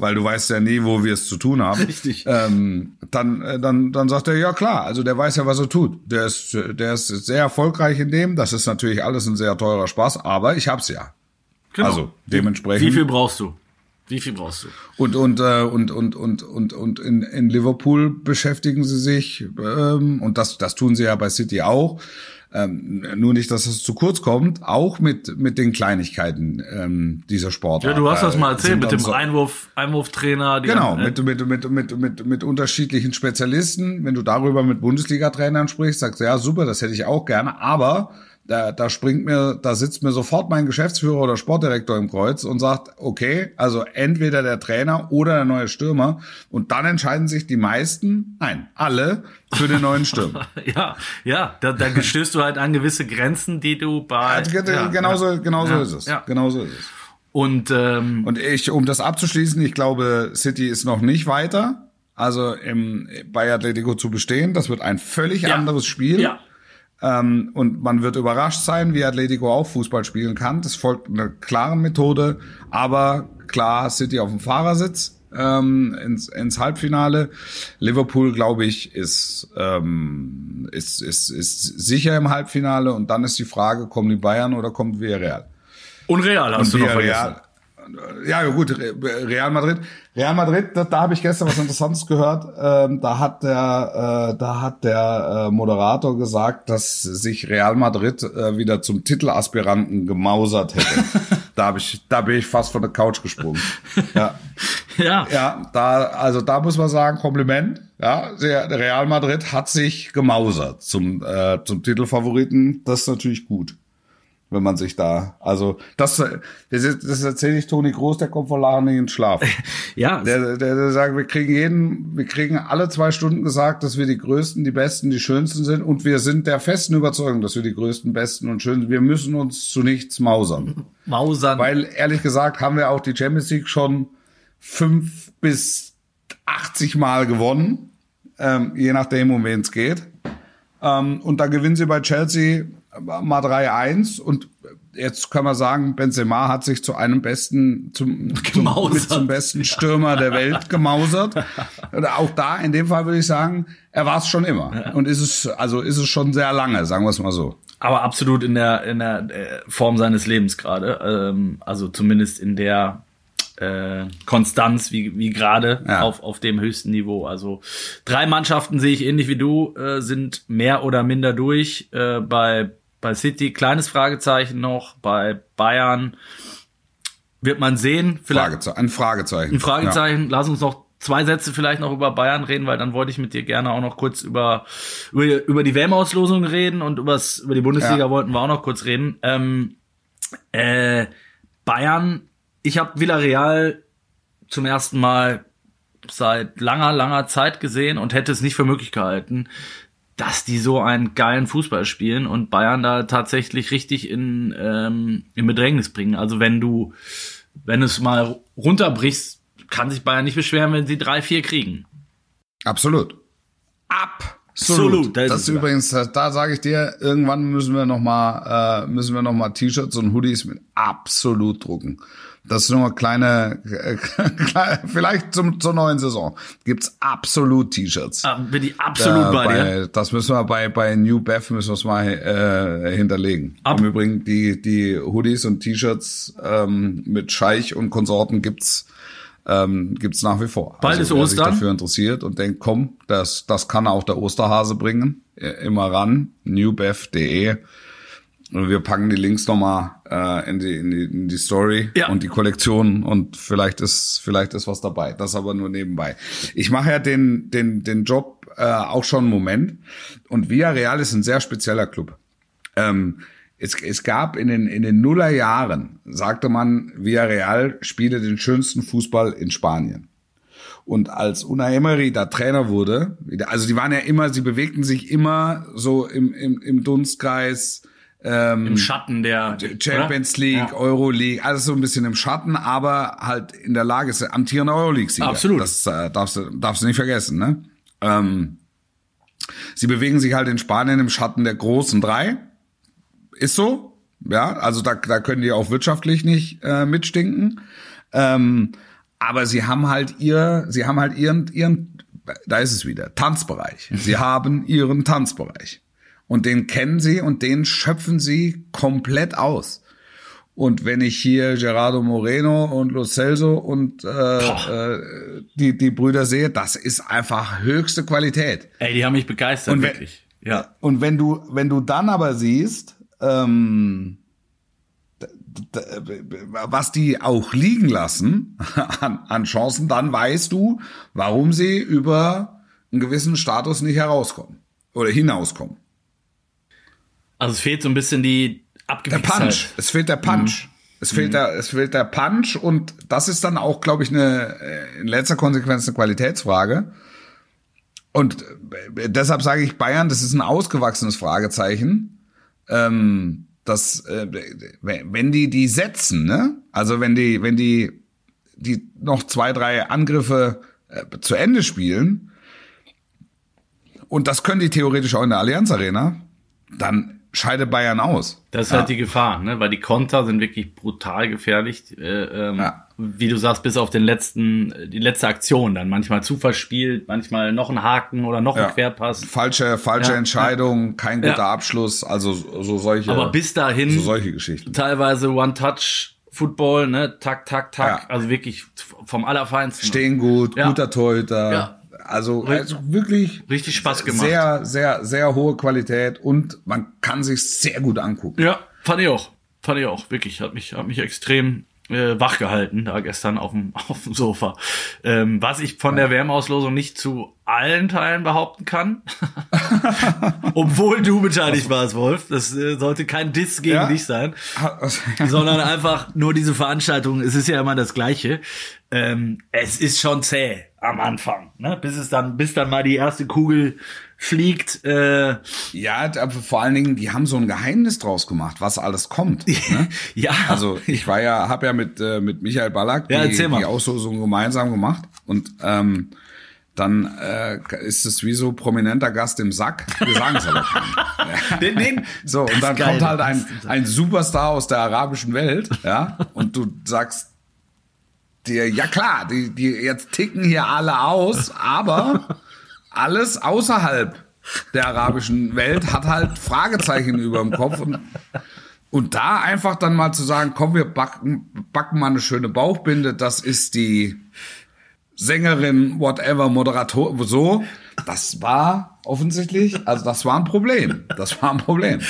weil du weißt ja nie, wo wir es zu tun haben Richtig. ähm, dann, äh, dann, dann sagt er, ja klar, also der weiß ja, was er tut. Der ist, der ist sehr erfolgreich in dem. Das ist natürlich alles ein sehr teurer Spaß, aber ich hab's ja. genau. also, dementsprechend- Wie viel brauchst du? Wie viel brauchst du? Und und äh, und und und und und in, in Liverpool beschäftigen sie sich ähm, und das das tun sie ja bei City auch. Ähm, nur nicht, dass es zu kurz kommt, auch mit mit den Kleinigkeiten ähm, dieser Sportart. Ja, du hast das mal Äh, erzählt sind mit dem so- Einwurf, Einwurftrainer. Die Genau, haben, äh, mit, mit, mit, mit, mit, mit unterschiedlichen Spezialisten. Wenn du darüber mit Bundesliga-Trainern sprichst, sagst du, ja, super, das hätte ich auch gerne, aber da, da springt mir, da sitzt mir sofort mein Geschäftsführer oder Sportdirektor im Kreuz und sagt, okay, also entweder der Trainer oder der neue Stürmer. Und dann entscheiden sich die meisten, nein, alle für den neuen Stürmer. *laughs* Ja, ja, da, da stößt du halt an gewisse Grenzen, die du bei. Also, ja, genauso, ja, genauso ja, ist es. Ja. Genauso ist es. Und ähm, Und ich, um das abzuschließen, ich glaube, City ist noch nicht weiter. Also im, bei Atletico zu bestehen, das wird ein völlig Ja. anderes Spiel. ja, Ähm, und man wird überrascht sein, wie Atletico auch Fußball spielen kann. Das folgt einer klaren Methode, aber klar City auf dem Fahrersitz ähm, ins, ins Halbfinale. Liverpool, glaube ich, ist, ähm, ist, ist, ist sicher im Halbfinale. Und dann ist die Frage, kommen die Bayern oder kommt Villarreal? und Real hast du noch vergessen. Villarreal. Ja, ja, gut, Re- Real Madrid. Real Madrid, da, da habe ich gestern was Interessantes gehört. Ähm, da hat der, äh, da hat der äh, Moderator gesagt, dass sich Real Madrid äh, wieder zum Titelaspiranten gemausert hätte. *laughs* da habe ich, da bin ich fast von der Couch gesprungen. Ja, *laughs* Ja, ja, da, also da muss man sagen, Kompliment. Ja, Real Madrid hat sich gemausert zum äh, zum Titelfavoriten. Das ist natürlich gut wenn man sich da, also das, das, das erzähle ich Toni Groß, der kommt vor Lachen nicht ins Schlaf. *laughs* ja, Der, der, der sagt, wir kriegen jeden, wir kriegen alle zwei Stunden gesagt, dass wir die Größten, die Besten, die Schönsten sind und wir sind der festen Überzeugung, dass wir die Größten, Besten und Schönsten, wir müssen uns zu nichts mausern. *laughs* Mausern. Weil ehrlich gesagt haben wir auch die Champions League schon fünf bis 80 Mal gewonnen, ähm, je nachdem, um wen es geht. Ähm, und da gewinnen sie bei Chelsea mal 3-1 und jetzt kann man sagen, Benzema hat sich zu einem besten, zum, *laughs* zum, zum besten Stürmer der Welt gemausert. *laughs* Und auch da, in dem Fall würde ich sagen, er war es schon immer. Und ist es, also ist es schon sehr lange, sagen wir es mal so. aber absolut in der in der äh, Form seines Lebens gerade. Ähm, also zumindest in der äh, Konstanz wie wie gerade Ja. auf auf dem höchsten Niveau. Also drei Mannschaften sehe ich ähnlich wie du äh, sind mehr oder minder durch. Äh, bei bei City kleines Fragezeichen noch. Bei Bayern wird man sehen. Vielleicht Frageze ein Fragezeichen. ein Fragezeichen. Lass uns noch zwei Sätze vielleicht noch über Bayern reden, weil dann wollte ich mit dir gerne auch noch kurz über über, über die WM-Auslosung reden und übers, über die Bundesliga Ja. wollten wir auch noch kurz reden. Ähm, äh, Bayern, ich habe Villarreal zum ersten Mal seit langer, langer Zeit gesehen und hätte es nicht für möglich gehalten, dass die so einen geilen Fußball spielen und Bayern da tatsächlich richtig in, ähm, in Bedrängnis bringen. Also wenn du, wenn du es mal runterbrichst, kann sich Bayern nicht beschweren, wenn sie drei, vier kriegen. Absolut. Absolut. Da ist das es ist übrigens, da, da sage ich dir, irgendwann müssen wir noch mal, äh, müssen wir noch mal T-Shirts und Hoodies mit absolut drucken. Das ist nur eine kleine, äh, *laughs* vielleicht zum, zur neuen Saison gibt's absolut T-Shirts. Ah, bin ich absolut Äh, bei dir. Das müssen wir bei, bei New Bev müssen wir es mal äh, hinterlegen. Ab- Im Übrigen, die, die Hoodies und T-Shirts ähm, mit Scheich und Konsorten gibt's ähm, gibt's nach wie vor. Bald ist wer sich Ostern. dafür interessiert und denkt, komm, das, das kann auch der Osterhase bringen, äh, immer ran, newbev.de. Und wir packen die Links nochmal äh, in, die, in, die, in die Story Ja. und die Kollektion und vielleicht ist vielleicht ist was dabei. Das aber nur nebenbei. Ich mache ja den den den Job äh, auch schon einen Moment und Villarreal ist ein sehr spezieller Club. Ähm, es, es gab in den in den Nullerjahren sagte man Villarreal spiele den schönsten Fußball in Spanien. Und als Unai Emery da Trainer wurde, also die waren ja immer, sie bewegten sich immer so im, im, im Dunstkreis, Im Schatten der Champions oder? League, Ja. Euro League, alles so ein bisschen im Schatten, aber halt in der Lage ist, amtierender Euroleague-Sieger. Absolut. Das äh, darfst du darfst du nicht vergessen, ne? Ähm, sie bewegen sich halt in Spanien im Schatten der großen drei. Ist so, ja. Also da, da können die auch wirtschaftlich nicht äh, mitstinken. Ähm, aber sie haben halt ihr, sie haben halt ihren, ihren, da ist es wieder, Tanzbereich. Sie *laughs* haben ihren Tanzbereich. Und den kennen sie und den schöpfen sie komplett aus. Und wenn ich hier Gerardo Moreno und Lo Celso und äh, äh, die, die Brüder sehe, das ist einfach höchste Qualität. Ey, die haben mich begeistert, Und wenn- wirklich. Ja. Und wenn du, wenn du dann aber siehst, ähm, was die auch liegen lassen *laughs* an, an Chancen, dann weißt du, warum sie über einen gewissen Status nicht herauskommen oder hinauskommen. Also es fehlt so ein bisschen die Der Abgewichstheit. Punch. Es fehlt der Punch. Es fehlt der, es fehlt der Punch und das ist dann auch, glaube ich, eine, äh, in letzter Konsequenz eine Qualitätsfrage. Und äh, deshalb sage ich Bayern, das ist ein ausgewachsenes Fragezeichen. Ähm, das, äh, wenn die die setzen, ne? Also wenn die, wenn die, die noch zwei, drei Angriffe äh, zu Ende spielen, und das können die theoretisch auch in der Allianz Arena, dann scheidet Bayern aus. Das ist halt die Gefahr, ne? weil die Konter sind wirklich brutal gefährlich. Äh, ähm, Ja. Wie du sagst, bis auf den letzten, die letzte Aktion dann. Manchmal Zufallsspiel, manchmal noch ein Haken oder noch Ja. ein Querpass. Falsche, falsche Ja, Entscheidung, kein guter Ja. Abschluss, also so solche, Aber bis dahin so solche Geschichten. teilweise One-Touch-Football, ne? Tak, tak, tak. Ja. Also wirklich vom Allerfeinsten. Stehen gut, Ja. guter Torhüter. Ja. Also, also wirklich Richtig Spaß gemacht. sehr, sehr, sehr hohe Qualität und man kann sich sehr gut angucken. Ja, fand ich auch. Fand ich auch, wirklich. Hat mich, hat mich extrem äh, wach gehalten, da gestern auf dem, *laughs* auf dem Sofa. Ähm, was ich von der WM-Auslosung nicht zu allen Teilen behaupten kann. *laughs* Obwohl du beteiligt warst, Wolf. Das äh, sollte kein Diss gegen Ja. dich sein. *laughs* sondern einfach nur diese Veranstaltung. Es ist ja immer das Gleiche. Ähm, es ist schon zäh am Anfang, ne? bis es dann, bis dann mal die erste Kugel fliegt. Äh, Ja, aber vor allen Dingen, die haben so ein Geheimnis draus gemacht, was alles kommt. Ne? *laughs* ja, Also ich war ja, habe ja mit äh, mit Michael Ballack Ja, die, mal. die Auslosung gemeinsam gemacht und ähm, dann äh, ist es wie so prominenter Gast im Sack. Wir sagen es aber keinem. *laughs* den, den, So, und dann geil, kommt halt ein, ein Superstar aus der arabischen Welt, ja, und du sagst dir, ja klar, die, die jetzt ticken hier alle aus, aber alles außerhalb der arabischen Welt hat halt Fragezeichen über dem Kopf und, und da einfach dann mal zu sagen, komm, wir backen, backen mal eine schöne Bauchbinde, das ist die Sängerin, whatever, Moderator, so, das war offensichtlich, also das war ein Problem. Das war ein Problem.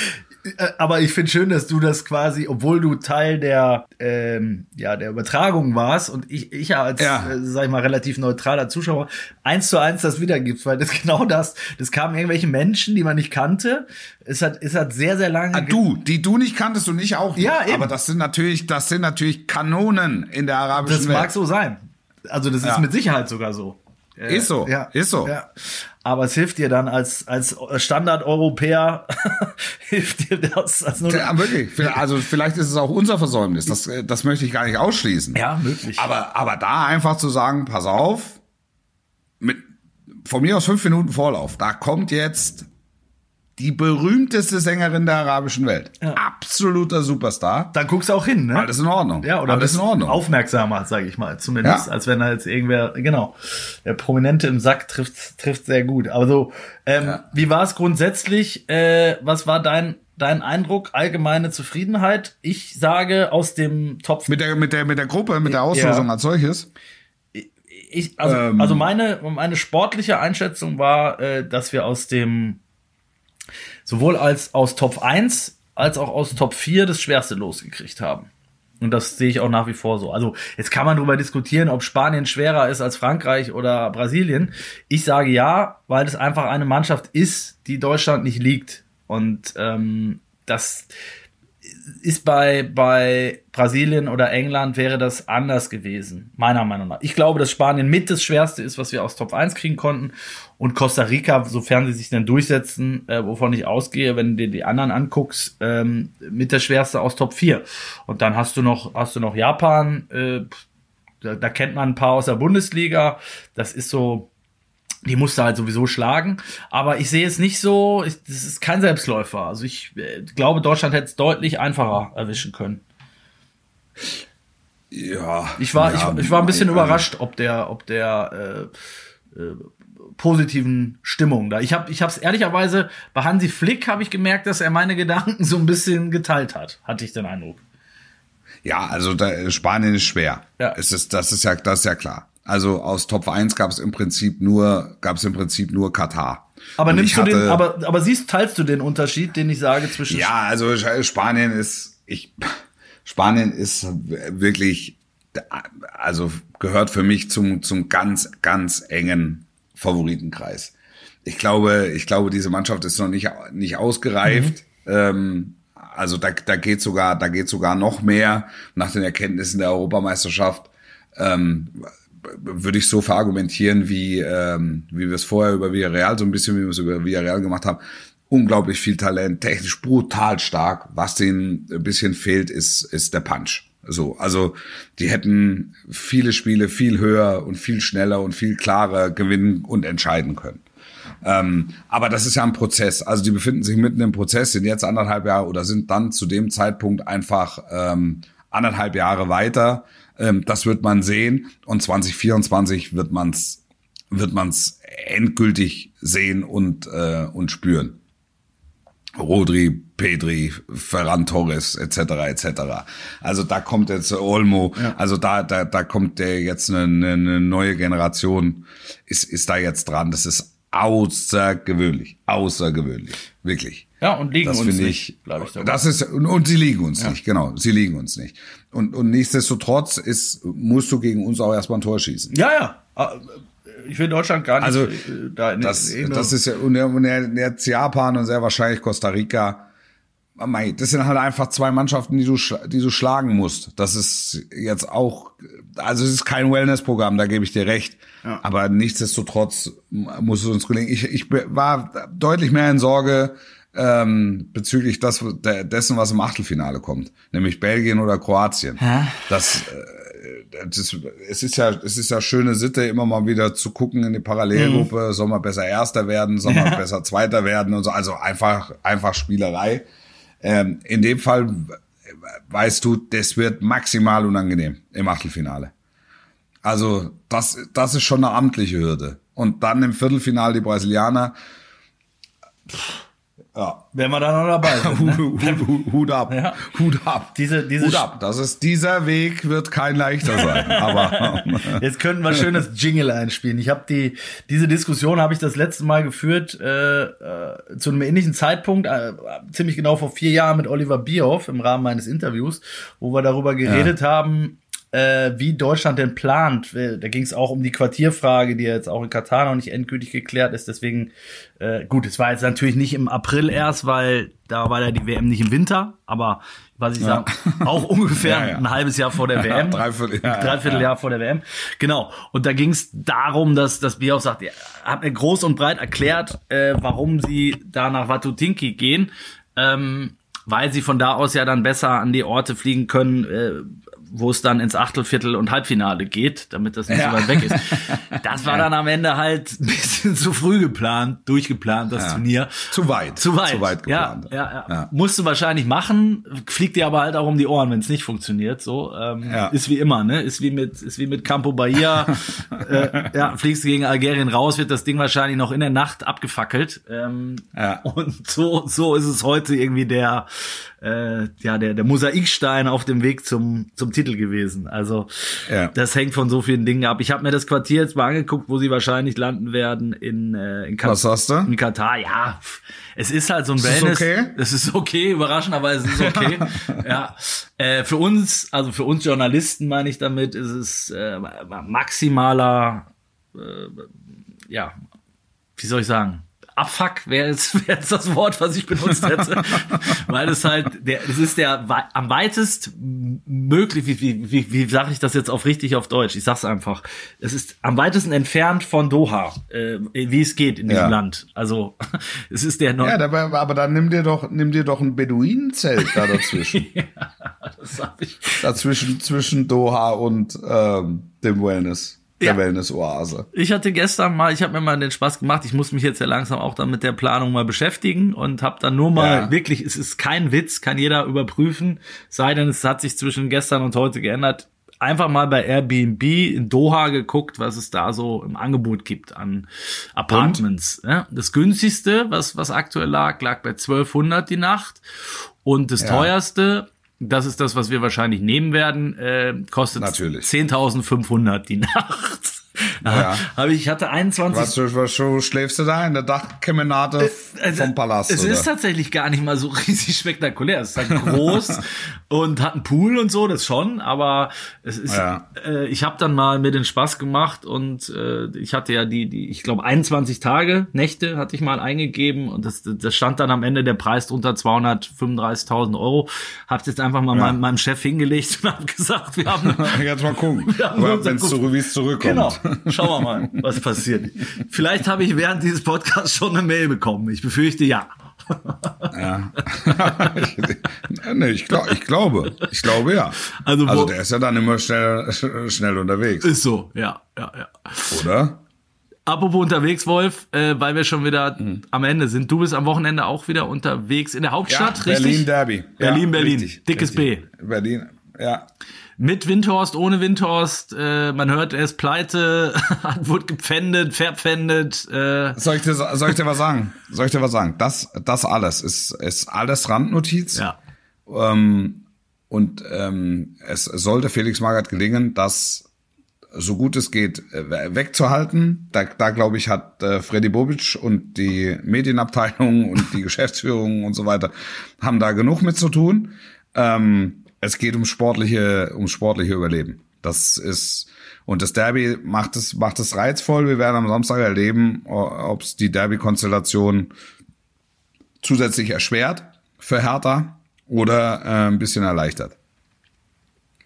Äh, Aber ich finde schön, dass du das quasi, obwohl du Teil der, ähm, ja, der Übertragung warst und ich, ich als, Ja. Äh, sag ich mal, relativ neutraler Zuschauer eins zu eins das wiedergibst, weil das *laughs* genau das, das kamen irgendwelche Menschen, die man nicht kannte. Es hat, es hat sehr, sehr lange. Ah, du, die du nicht kanntest und ich auch nicht. Ja, eben. Aber das sind natürlich, das sind natürlich Kanonen in der arabischen das Welt. mag so sein. Also das ist Ja. mit Sicherheit sogar so. Äh, ist so, ja, ist so. Ja. Aber es hilft dir dann als, als Standard-Europäer, *laughs* hilft dir das. Als nur ja, wirklich. Also vielleicht ist es auch unser Versäumnis. Das, äh, das möchte ich gar nicht ausschließen. Ja, möglich. Aber, aber da einfach zu sagen, pass auf, mit, von mir aus fünf Minuten Vorlauf, da kommt jetzt die berühmteste Sängerin der arabischen Welt. Ja. Absoluter Superstar. Dann guckst du auch hin, ne? Alles in Ordnung. Ja, oder Alles in Ordnung. Aufmerksamer, sage ich mal. Zumindest, ja. als wenn da jetzt irgendwer, genau. Der Prominente im Sack trifft, trifft sehr gut. Aber so, ähm, ja. wie war es grundsätzlich? Äh, was war dein dein Eindruck, allgemeine Zufriedenheit? Ich sage aus dem Topf. Mit der, mit der, mit der Gruppe, mit der Auslosung als solches? Ich, also, ähm. also meine, meine sportliche Einschätzung war, äh, dass wir aus dem sowohl als aus Top 1 als auch aus Top 4 das Schwerste losgekriegt haben. Und das sehe ich auch nach wie vor so. Also jetzt kann man darüber diskutieren, ob Spanien schwerer ist als Frankreich oder Brasilien. Ich sage ja, weil es einfach eine Mannschaft ist, die Deutschland nicht liegt. Und ähm, das ist bei, bei Brasilien oder England wäre das anders gewesen, meiner Meinung nach. Ich glaube, dass Spanien mit das Schwerste ist, was wir aus Top 1 kriegen konnten. Und Costa Rica, sofern sie sich dann durchsetzen, äh, wovon ich ausgehe, wenn du dir die anderen anguckst, ähm, mit der Schwerste aus Top 4. Und dann hast du noch, hast du noch Japan, äh, da, da kennt man ein paar aus der Bundesliga. Das ist so, die musste halt sowieso schlagen. Aber ich sehe es nicht so, ich, das ist kein Selbstläufer. Also ich äh, glaube, Deutschland hätte es deutlich einfacher erwischen können. Ja. Ich war, ja, ich, ich war ein bisschen überrascht, ob der, ob der äh, äh, positiven Stimmung da. Ich habe, ich habe es ehrlicherweise bei Hansi Flick habe ich gemerkt, dass er meine Gedanken *laughs* so ein bisschen geteilt hat. Hatte ich den Eindruck. Ja, also da, Spanien ist schwer. Ja. Es ist, das ist ja, das ist ja klar. Also aus Top 1 gab es im Prinzip nur, gab es im Prinzip nur Katar. Aber nimmst du den, aber, aber siehst, teilst du den Unterschied, den ich sage zwischen. Ja, also Spanien ist, ich, *laughs* Spanien ist wirklich, also gehört für mich zum, zum ganz, ganz engen Favoritenkreis. Ich glaube, ich glaube, diese Mannschaft ist noch nicht, nicht ausgereift. Mhm. Ähm, also da, da geht sogar, da geht sogar noch mehr nach den Erkenntnissen der Europameisterschaft. Ähm, würde ich so verargumentieren, wie, ähm, wie wir es vorher über Villarreal, so ein bisschen wie wir es über Villarreal gemacht haben. Unglaublich viel Talent, technisch brutal stark. Was denen ein bisschen fehlt, ist, ist der Punch. So, also die hätten viele Spiele viel höher und viel schneller und viel klarer gewinnen und entscheiden können. Ähm, aber das ist ja ein Prozess. Also die befinden sich mitten im Prozess, sind jetzt anderthalb Jahre oder sind dann zu dem Zeitpunkt einfach ähm, anderthalb Jahre weiter. Ähm, das wird man sehen. Und 2024 wird man's wird man's endgültig sehen und äh, und spüren. Rodri, Pedri, Ferran Torres etc. etc. Also da kommt jetzt Olmo, ja. also da da da kommt der jetzt eine, eine neue Generation ist ist da jetzt dran. Das ist außergewöhnlich, außergewöhnlich, wirklich. Ja, und liegen das uns nicht, ich, glaube ich. Dabei. Das ist und, und sie liegen uns ja. nicht, genau, sie liegen uns nicht. Und und nichtsdestotrotz ist musst du gegen uns auch erstmal ein Tor schießen. Ja, ja. Ich will Deutschland gar nicht also, äh, da in das, in das ist ja und jetzt Japan und sehr wahrscheinlich Costa Rica. Das sind halt einfach zwei Mannschaften, die du die du schlagen musst. Das ist jetzt auch also es ist kein Wellness-Programm, da gebe ich dir recht. Ja. Aber nichtsdestotrotz muss es uns gelingen. Ich, ich war deutlich mehr in Sorge ähm, bezüglich das, dessen, was im Achtelfinale kommt, nämlich Belgien oder Kroatien. Hä? Das, äh, das, es ist ja, es ist ja schöne Sitte, immer mal wieder zu gucken in die Parallelgruppe, mhm. soll man besser Erster werden, soll man ja. besser Zweiter werden und so. Also einfach, einfach Spielerei. Ähm, in dem Fall weißt du, das wird maximal unangenehm im Achtelfinale. Also das, das ist schon eine amtliche Hürde. Und dann im Viertelfinale die Brasilianer. Pff, ja. Wenn wir da noch dabei sind. *laughs* Ne? Hut, Hut, ab. Ja. Hut ab. Diese, diese Hut ab. Das ist, dieser Weg wird kein leichter sein. Aber *laughs* jetzt könnten wir schönes Jingle einspielen. Ich habe die, diese Diskussion habe ich das letzte Mal geführt, äh, äh, zu einem ähnlichen Zeitpunkt, äh, ziemlich genau vor vier Jahren mit Oliver Bierhoff im Rahmen meines Interviews, wo wir darüber geredet ja. haben, äh, wie Deutschland denn plant. Äh, Da ging es auch um die Quartierfrage, die jetzt auch in Katar noch nicht endgültig geklärt ist. Deswegen, äh, gut, es war jetzt natürlich nicht im April erst, weil da war ja die WM nicht im Winter, aber was ich Ja. sage, auch ungefähr *laughs* Ja, ja. ein halbes Jahr vor der WM. Dreiviertel, ja, ja, Dreivierteljahr ja. vor der WM. Genau. Und da ging es darum, dass das Bier auch sagt, er hat mir groß und breit erklärt, äh, warum sie da nach Watutinki gehen. Ähm, weil sie von da aus ja dann besser an die Orte fliegen können, äh, wo es dann ins Achtelviertel und Halbfinale geht, damit das nicht Ja. so weit weg ist. *laughs* Das war dann am Ende halt ein bisschen zu früh geplant, durchgeplant, das Ja. Turnier. Zu weit. Zu weit. Zu weit geplant. Ja, ja, ja. Ja. Musst du wahrscheinlich machen, fliegt dir aber halt auch um die Ohren, wenn es nicht funktioniert. So ähm, ist wie immer, ne? Ist wie mit ist wie mit Campo Bahia. *laughs* äh, ja, fliegst du gegen Algerien raus, wird das Ding wahrscheinlich noch in der Nacht abgefackelt. Ähm, Ja. Und so so ist es heute irgendwie der äh, ja der der Mosaikstein auf dem Weg zum zum Titel gewesen. Also Ja. das hängt von so vielen Dingen ab. Ich habe mir das Quartier jetzt mal angeguckt, wo sie wahrscheinlich landen werden in äh, in Katar. Was hast du? In Katar, ja. Es ist halt so ein Ist es Wellness. okay? Es ist okay, überraschend, aber es ist okay. *laughs* ja. Äh, für uns, also für uns Journalisten meine ich damit, ist es äh, maximaler, äh, ja, wie soll ich sagen? Abfuck wäre jetzt, *laughs* wäre jetzt das Wort, was ich benutzt hätte, *laughs* weil es halt, der, es ist der am weitest möglich, wie, wie, wie, wie sage ich das jetzt auf richtig auf Deutsch? Ich sag's einfach. Es ist am weitesten entfernt von Doha, äh, wie es geht in diesem Ja. Land. Also *laughs* es ist der Ja, dabei, aber dann nimm dir doch, nimm dir doch ein Beduinenzelt da dazwischen. das hab ich. dazwischen, zwischen Doha und ähm, dem Wellness, der Ja. Wellness-Oase. Ich hatte gestern mal, ich habe mir mal den Spaß gemacht, ich muss mich jetzt ja langsam auch dann mit der Planung mal beschäftigen und habe dann nur mal Ja. wirklich, es ist kein Witz, kann jeder überprüfen, sei denn es hat sich zwischen gestern und heute geändert. Einfach mal bei Airbnb in Doha geguckt, was es da so im Angebot gibt an Apartments. Ja, das günstigste, was, was aktuell lag, lag bei 1200 die Nacht. Und das teuerste, das ist das, was wir wahrscheinlich nehmen werden, äh, kostet Natürlich. 10.500 die Nacht. Ja. Habe ich hatte 21 Was, was du schläfst du da in der Dachkemenate also, vom Palast? Es oder? ist tatsächlich gar nicht mal so *laughs* riesig spektakulär. Es ist halt groß *laughs* und hat einen Pool und so, das schon, aber es ist, Ja. äh, ich habe dann mal mir den Spaß gemacht und äh, ich hatte ja die, die ich glaube 21 Tage, Nächte hatte ich mal eingegeben und das, das stand dann am Ende der Preis drunter 235.000 Euro. Hab's jetzt einfach mal meinem, meinem Chef hingelegt und habe gesagt, wir haben *laughs* Jetzt mal gucken, wenn es wie es zurückkommt. Genau. Schauen wir mal, was passiert. Vielleicht habe ich während dieses Podcasts schon eine Mail bekommen. Ich befürchte ja. Ja. *laughs* nee, ich, glaub, ich glaube, ich glaube ja. Also Also, der ist ja dann immer schnell, schnell unterwegs, Ist so, ja, ja, ja. oder? Apropos unterwegs, Wolf, äh, weil wir schon wieder Mhm. am Ende sind. Du bist am Wochenende auch wieder unterwegs in der Hauptstadt, richtig? Berlin Derby. Berlin, ja, Berlin. richtig, Dickes richtig. Berlin, ja. Mit Windhorst, ohne Windhorst. Äh, man hört, er ist pleite, *laughs* wurde gepfändet, verpfändet. Äh, Soll ich dir, soll ich dir was sagen? Soll ich dir was sagen? Das, das alles ist, ist alles Randnotiz. ja. Ähm, und ähm, es sollte Felix Magath gelingen, das so gut es geht äh, wegzuhalten. Da, da glaube ich, hat äh, Freddy Bobic und die Medienabteilung und die *laughs* Geschäftsführung und so weiter haben da genug mit zu tun. Ähm, es geht um sportliche, um sportliche Überleben. Das ist und das Derby macht es macht es reizvoll. Wir werden am Samstag erleben, ob es die Derby-Konstellation zusätzlich erschwert für Hertha oder äh, ein bisschen erleichtert.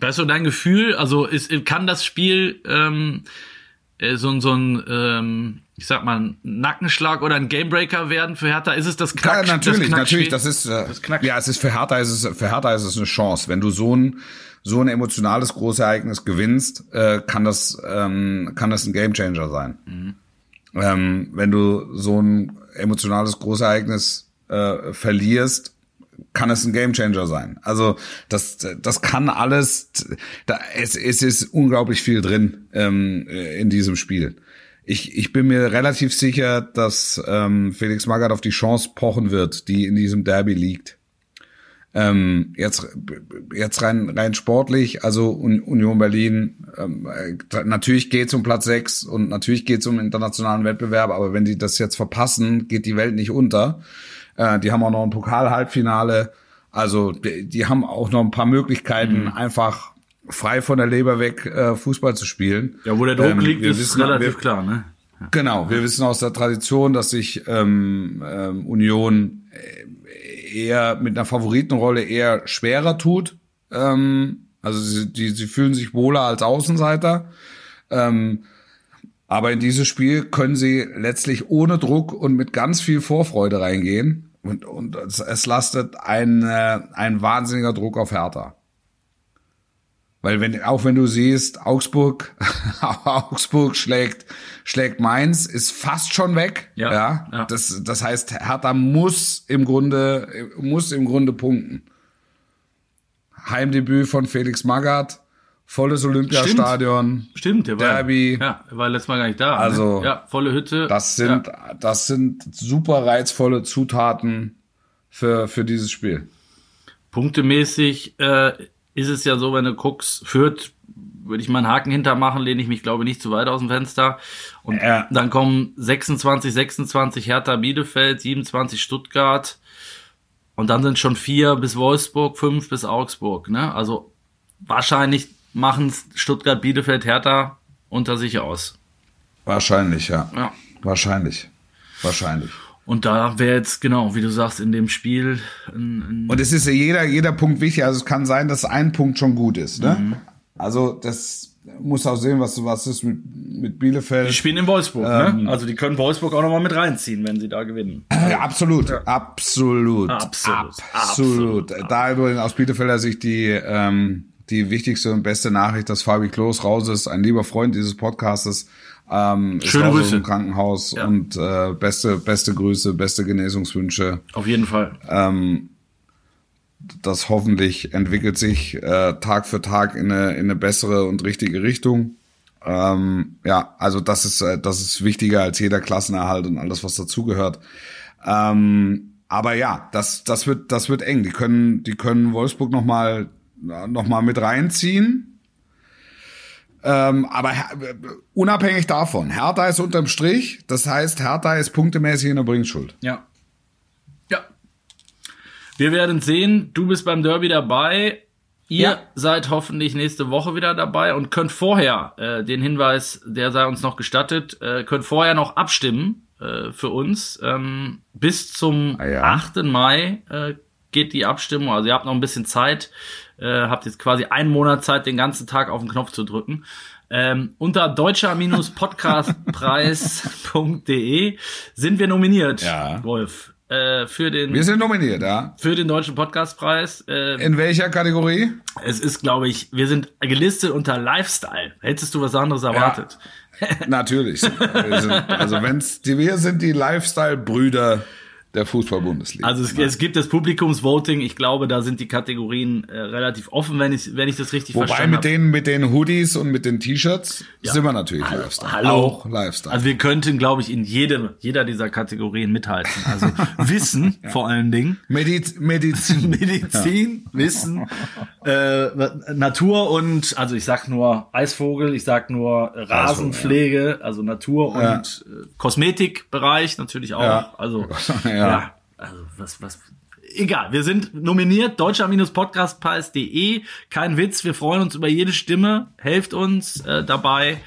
Ist so dein Gefühl? Also ist, kann das Spiel ähm, äh, so, ein- so ein, ähm, ich sag mal, ein Nackenschlag oder ein Gamebreaker werden für Hertha? Ist es das Knack? Ja, natürlich, das natürlich. Das ist äh, Das Knack- ja, es ist für Hertha ist es für Hertha ist es eine Chance. Wenn du so ein so ein emotionales Großereignis gewinnst, äh, kann das ähm, kann das ein Gamechanger sein. Mhm. Ähm, wenn du so ein emotionales Großereignis äh, verlierst, kann es ein Gamechanger sein. Also das, das kann alles, da, es, es ist unglaublich viel drin ähm, in diesem Spiel. Ich, ich bin mir relativ sicher, dass ähm, Felix Magath auf die Chance pochen wird, die in diesem Derby liegt. Ähm, jetzt, jetzt rein, rein sportlich, also Un- Union Berlin, ähm, äh, natürlich geht's um Platz sechs und natürlich geht's um internationalen Wettbewerb, aber wenn die das jetzt verpassen, geht die Welt nicht unter. Äh, die haben auch noch ein Pokal-Halbfinale, also die, die haben auch noch ein paar Möglichkeiten, einfach frei von der Leber weg äh, Fußball zu spielen. Ja, wo der Druck Ähm, liegt, ist wissen- relativ wir- klar, ne? Genau, wir wissen aus der Tradition, dass sich ähm, ähm, Union äh, eher mit einer Favoritenrolle eher schwerer tut. Ähm, also sie, die, sie fühlen sich wohler als Außenseiter. Ähm, aber in dieses Spiel können sie letztlich ohne Druck und mit ganz viel Vorfreude reingehen. Und, und es, es lastet ein, äh, ein wahnsinniger Druck auf Hertha. Weil wenn, auch wenn du siehst, Augsburg, *laughs* Augsburg schlägt, schlägt Mainz, ist fast schon weg. Ja, ja. ja. Das, das heißt, Hertha muss im Grunde, muss im Grunde punkten. Heimdebüt von Felix Magath, volles Olympiastadion. Stimmt, der war, Derby. Ja, er war letztes Mal gar nicht da. Also, ne? ja, volle Hütte. Das sind, ja. das sind super reizvolle Zutaten für, für dieses Spiel. Punktemäßig äh, ist es ja so, wenn du guckst, führt, würde ich mal einen Haken hintermachen, lehne ich mich, glaube ich, nicht zu weit aus dem Fenster. Und Ja. dann kommen 26, 26 Hertha Bielefeld, 27 Stuttgart. Und dann sind schon vier bis Wolfsburg, fünf bis Augsburg. Ne? Also wahrscheinlich machen Stuttgart, Bielefeld, Hertha unter sich aus. Wahrscheinlich, ja. Ja. Wahrscheinlich. Wahrscheinlich. Und da wäre jetzt, genau, wie du sagst, in dem Spiel ein, ein Und es ist ja jeder, jeder Punkt wichtig. Also es kann sein, dass ein Punkt schon gut ist. Ne? Mhm. Also das muss auch sehen, was, was ist mit, mit Bielefeld. Die spielen in Wolfsburg, Ähm. ne? Also die können Wolfsburg auch nochmal mit reinziehen, wenn sie da gewinnen. Ja, absolut, absolut, Absolut, absolut. Da übrigens aus Bielefelder Sicht die ähm, die wichtigste und beste Nachricht, dass Fabi Klos raus ist, ein lieber Freund dieses Podcastes, ähm, Schöne Grüße. dem Krankenhaus Ja. und äh, beste beste Grüße, beste Genesungswünsche. Auf jeden Fall. Ähm, das hoffentlich entwickelt sich äh, Tag für Tag in eine, in eine bessere und richtige Richtung. Ähm, ja, also das ist, äh, das ist wichtiger als jeder Klassenerhalt und alles, was dazugehört. Ähm, aber ja, das, das wird, das wird eng. Die können, die können Wolfsburg noch mal, noch mal mit reinziehen. Ähm, aber unabhängig davon, Hertha ist unterm Strich. Das heißt, Hertha ist punktemäßig in der Bringschuld. Ja. Ja. Wir werden sehen. Du bist beim Derby dabei. Ihr Ja. seid hoffentlich nächste Woche wieder dabei und könnt vorher, äh, den Hinweis, der sei uns noch gestattet, äh, könnt vorher noch abstimmen äh, für uns. Ähm, bis zum Ah ja. 8. Mai äh, geht die Abstimmung. Also ihr habt noch ein bisschen Zeit. Äh, habt jetzt quasi einen Monat Zeit, den ganzen Tag auf den Knopf zu drücken. Ähm, unter deutscher-podcastpreis.de sind wir nominiert, Ja. Wolf, äh, für den Wir sind nominiert, ja. für den deutschen Podcastpreis. Äh, In welcher Kategorie? es ist, glaube ich, wir sind gelistet unter Lifestyle. Hättest du was anderes erwartet? Natürlich. Wir sind, also wenn's, die, wir sind die Lifestyle-Brüder der Fußball-Bundesliga. Also es, es gibt das Publikumsvoting. Ich glaube, da sind die Kategorien äh, relativ offen, wenn ich, wenn ich das richtig Wobei verstanden mit habe. den, mit den Hoodies und mit den T-Shirts sind wir natürlich Lifestyle. Hallo. Auch Lifestyle. Also wir könnten, glaube ich, in jedem, jeder dieser Kategorien mithalten. Also *laughs* Wissen vor allen Dingen. Mediz Medizin. *laughs* Medizin, Wissen, äh, Natur und, also ich sag nur Eisvogel, ich sag nur Rasenpflege, also Natur und Ja. äh, Kosmetikbereich natürlich auch. *laughs* Ja. Also, Ja. Ja. also was, was. Egal, wir sind nominiert, deutscher-podcastpreis.de. Kein Witz, wir freuen uns über jede Stimme. Helft uns äh, dabei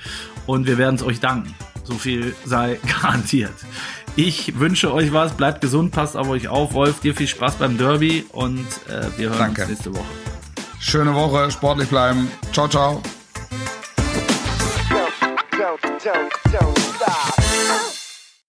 und wir werden es euch danken. So viel sei *laughs* garantiert. Ich wünsche euch was, bleibt gesund, passt auf euch auf. Wolf, dir viel Spaß beim Derby und äh, wir hören Danke. uns nächste Woche. Schöne Woche, sportlich bleiben. Ciao, ciao.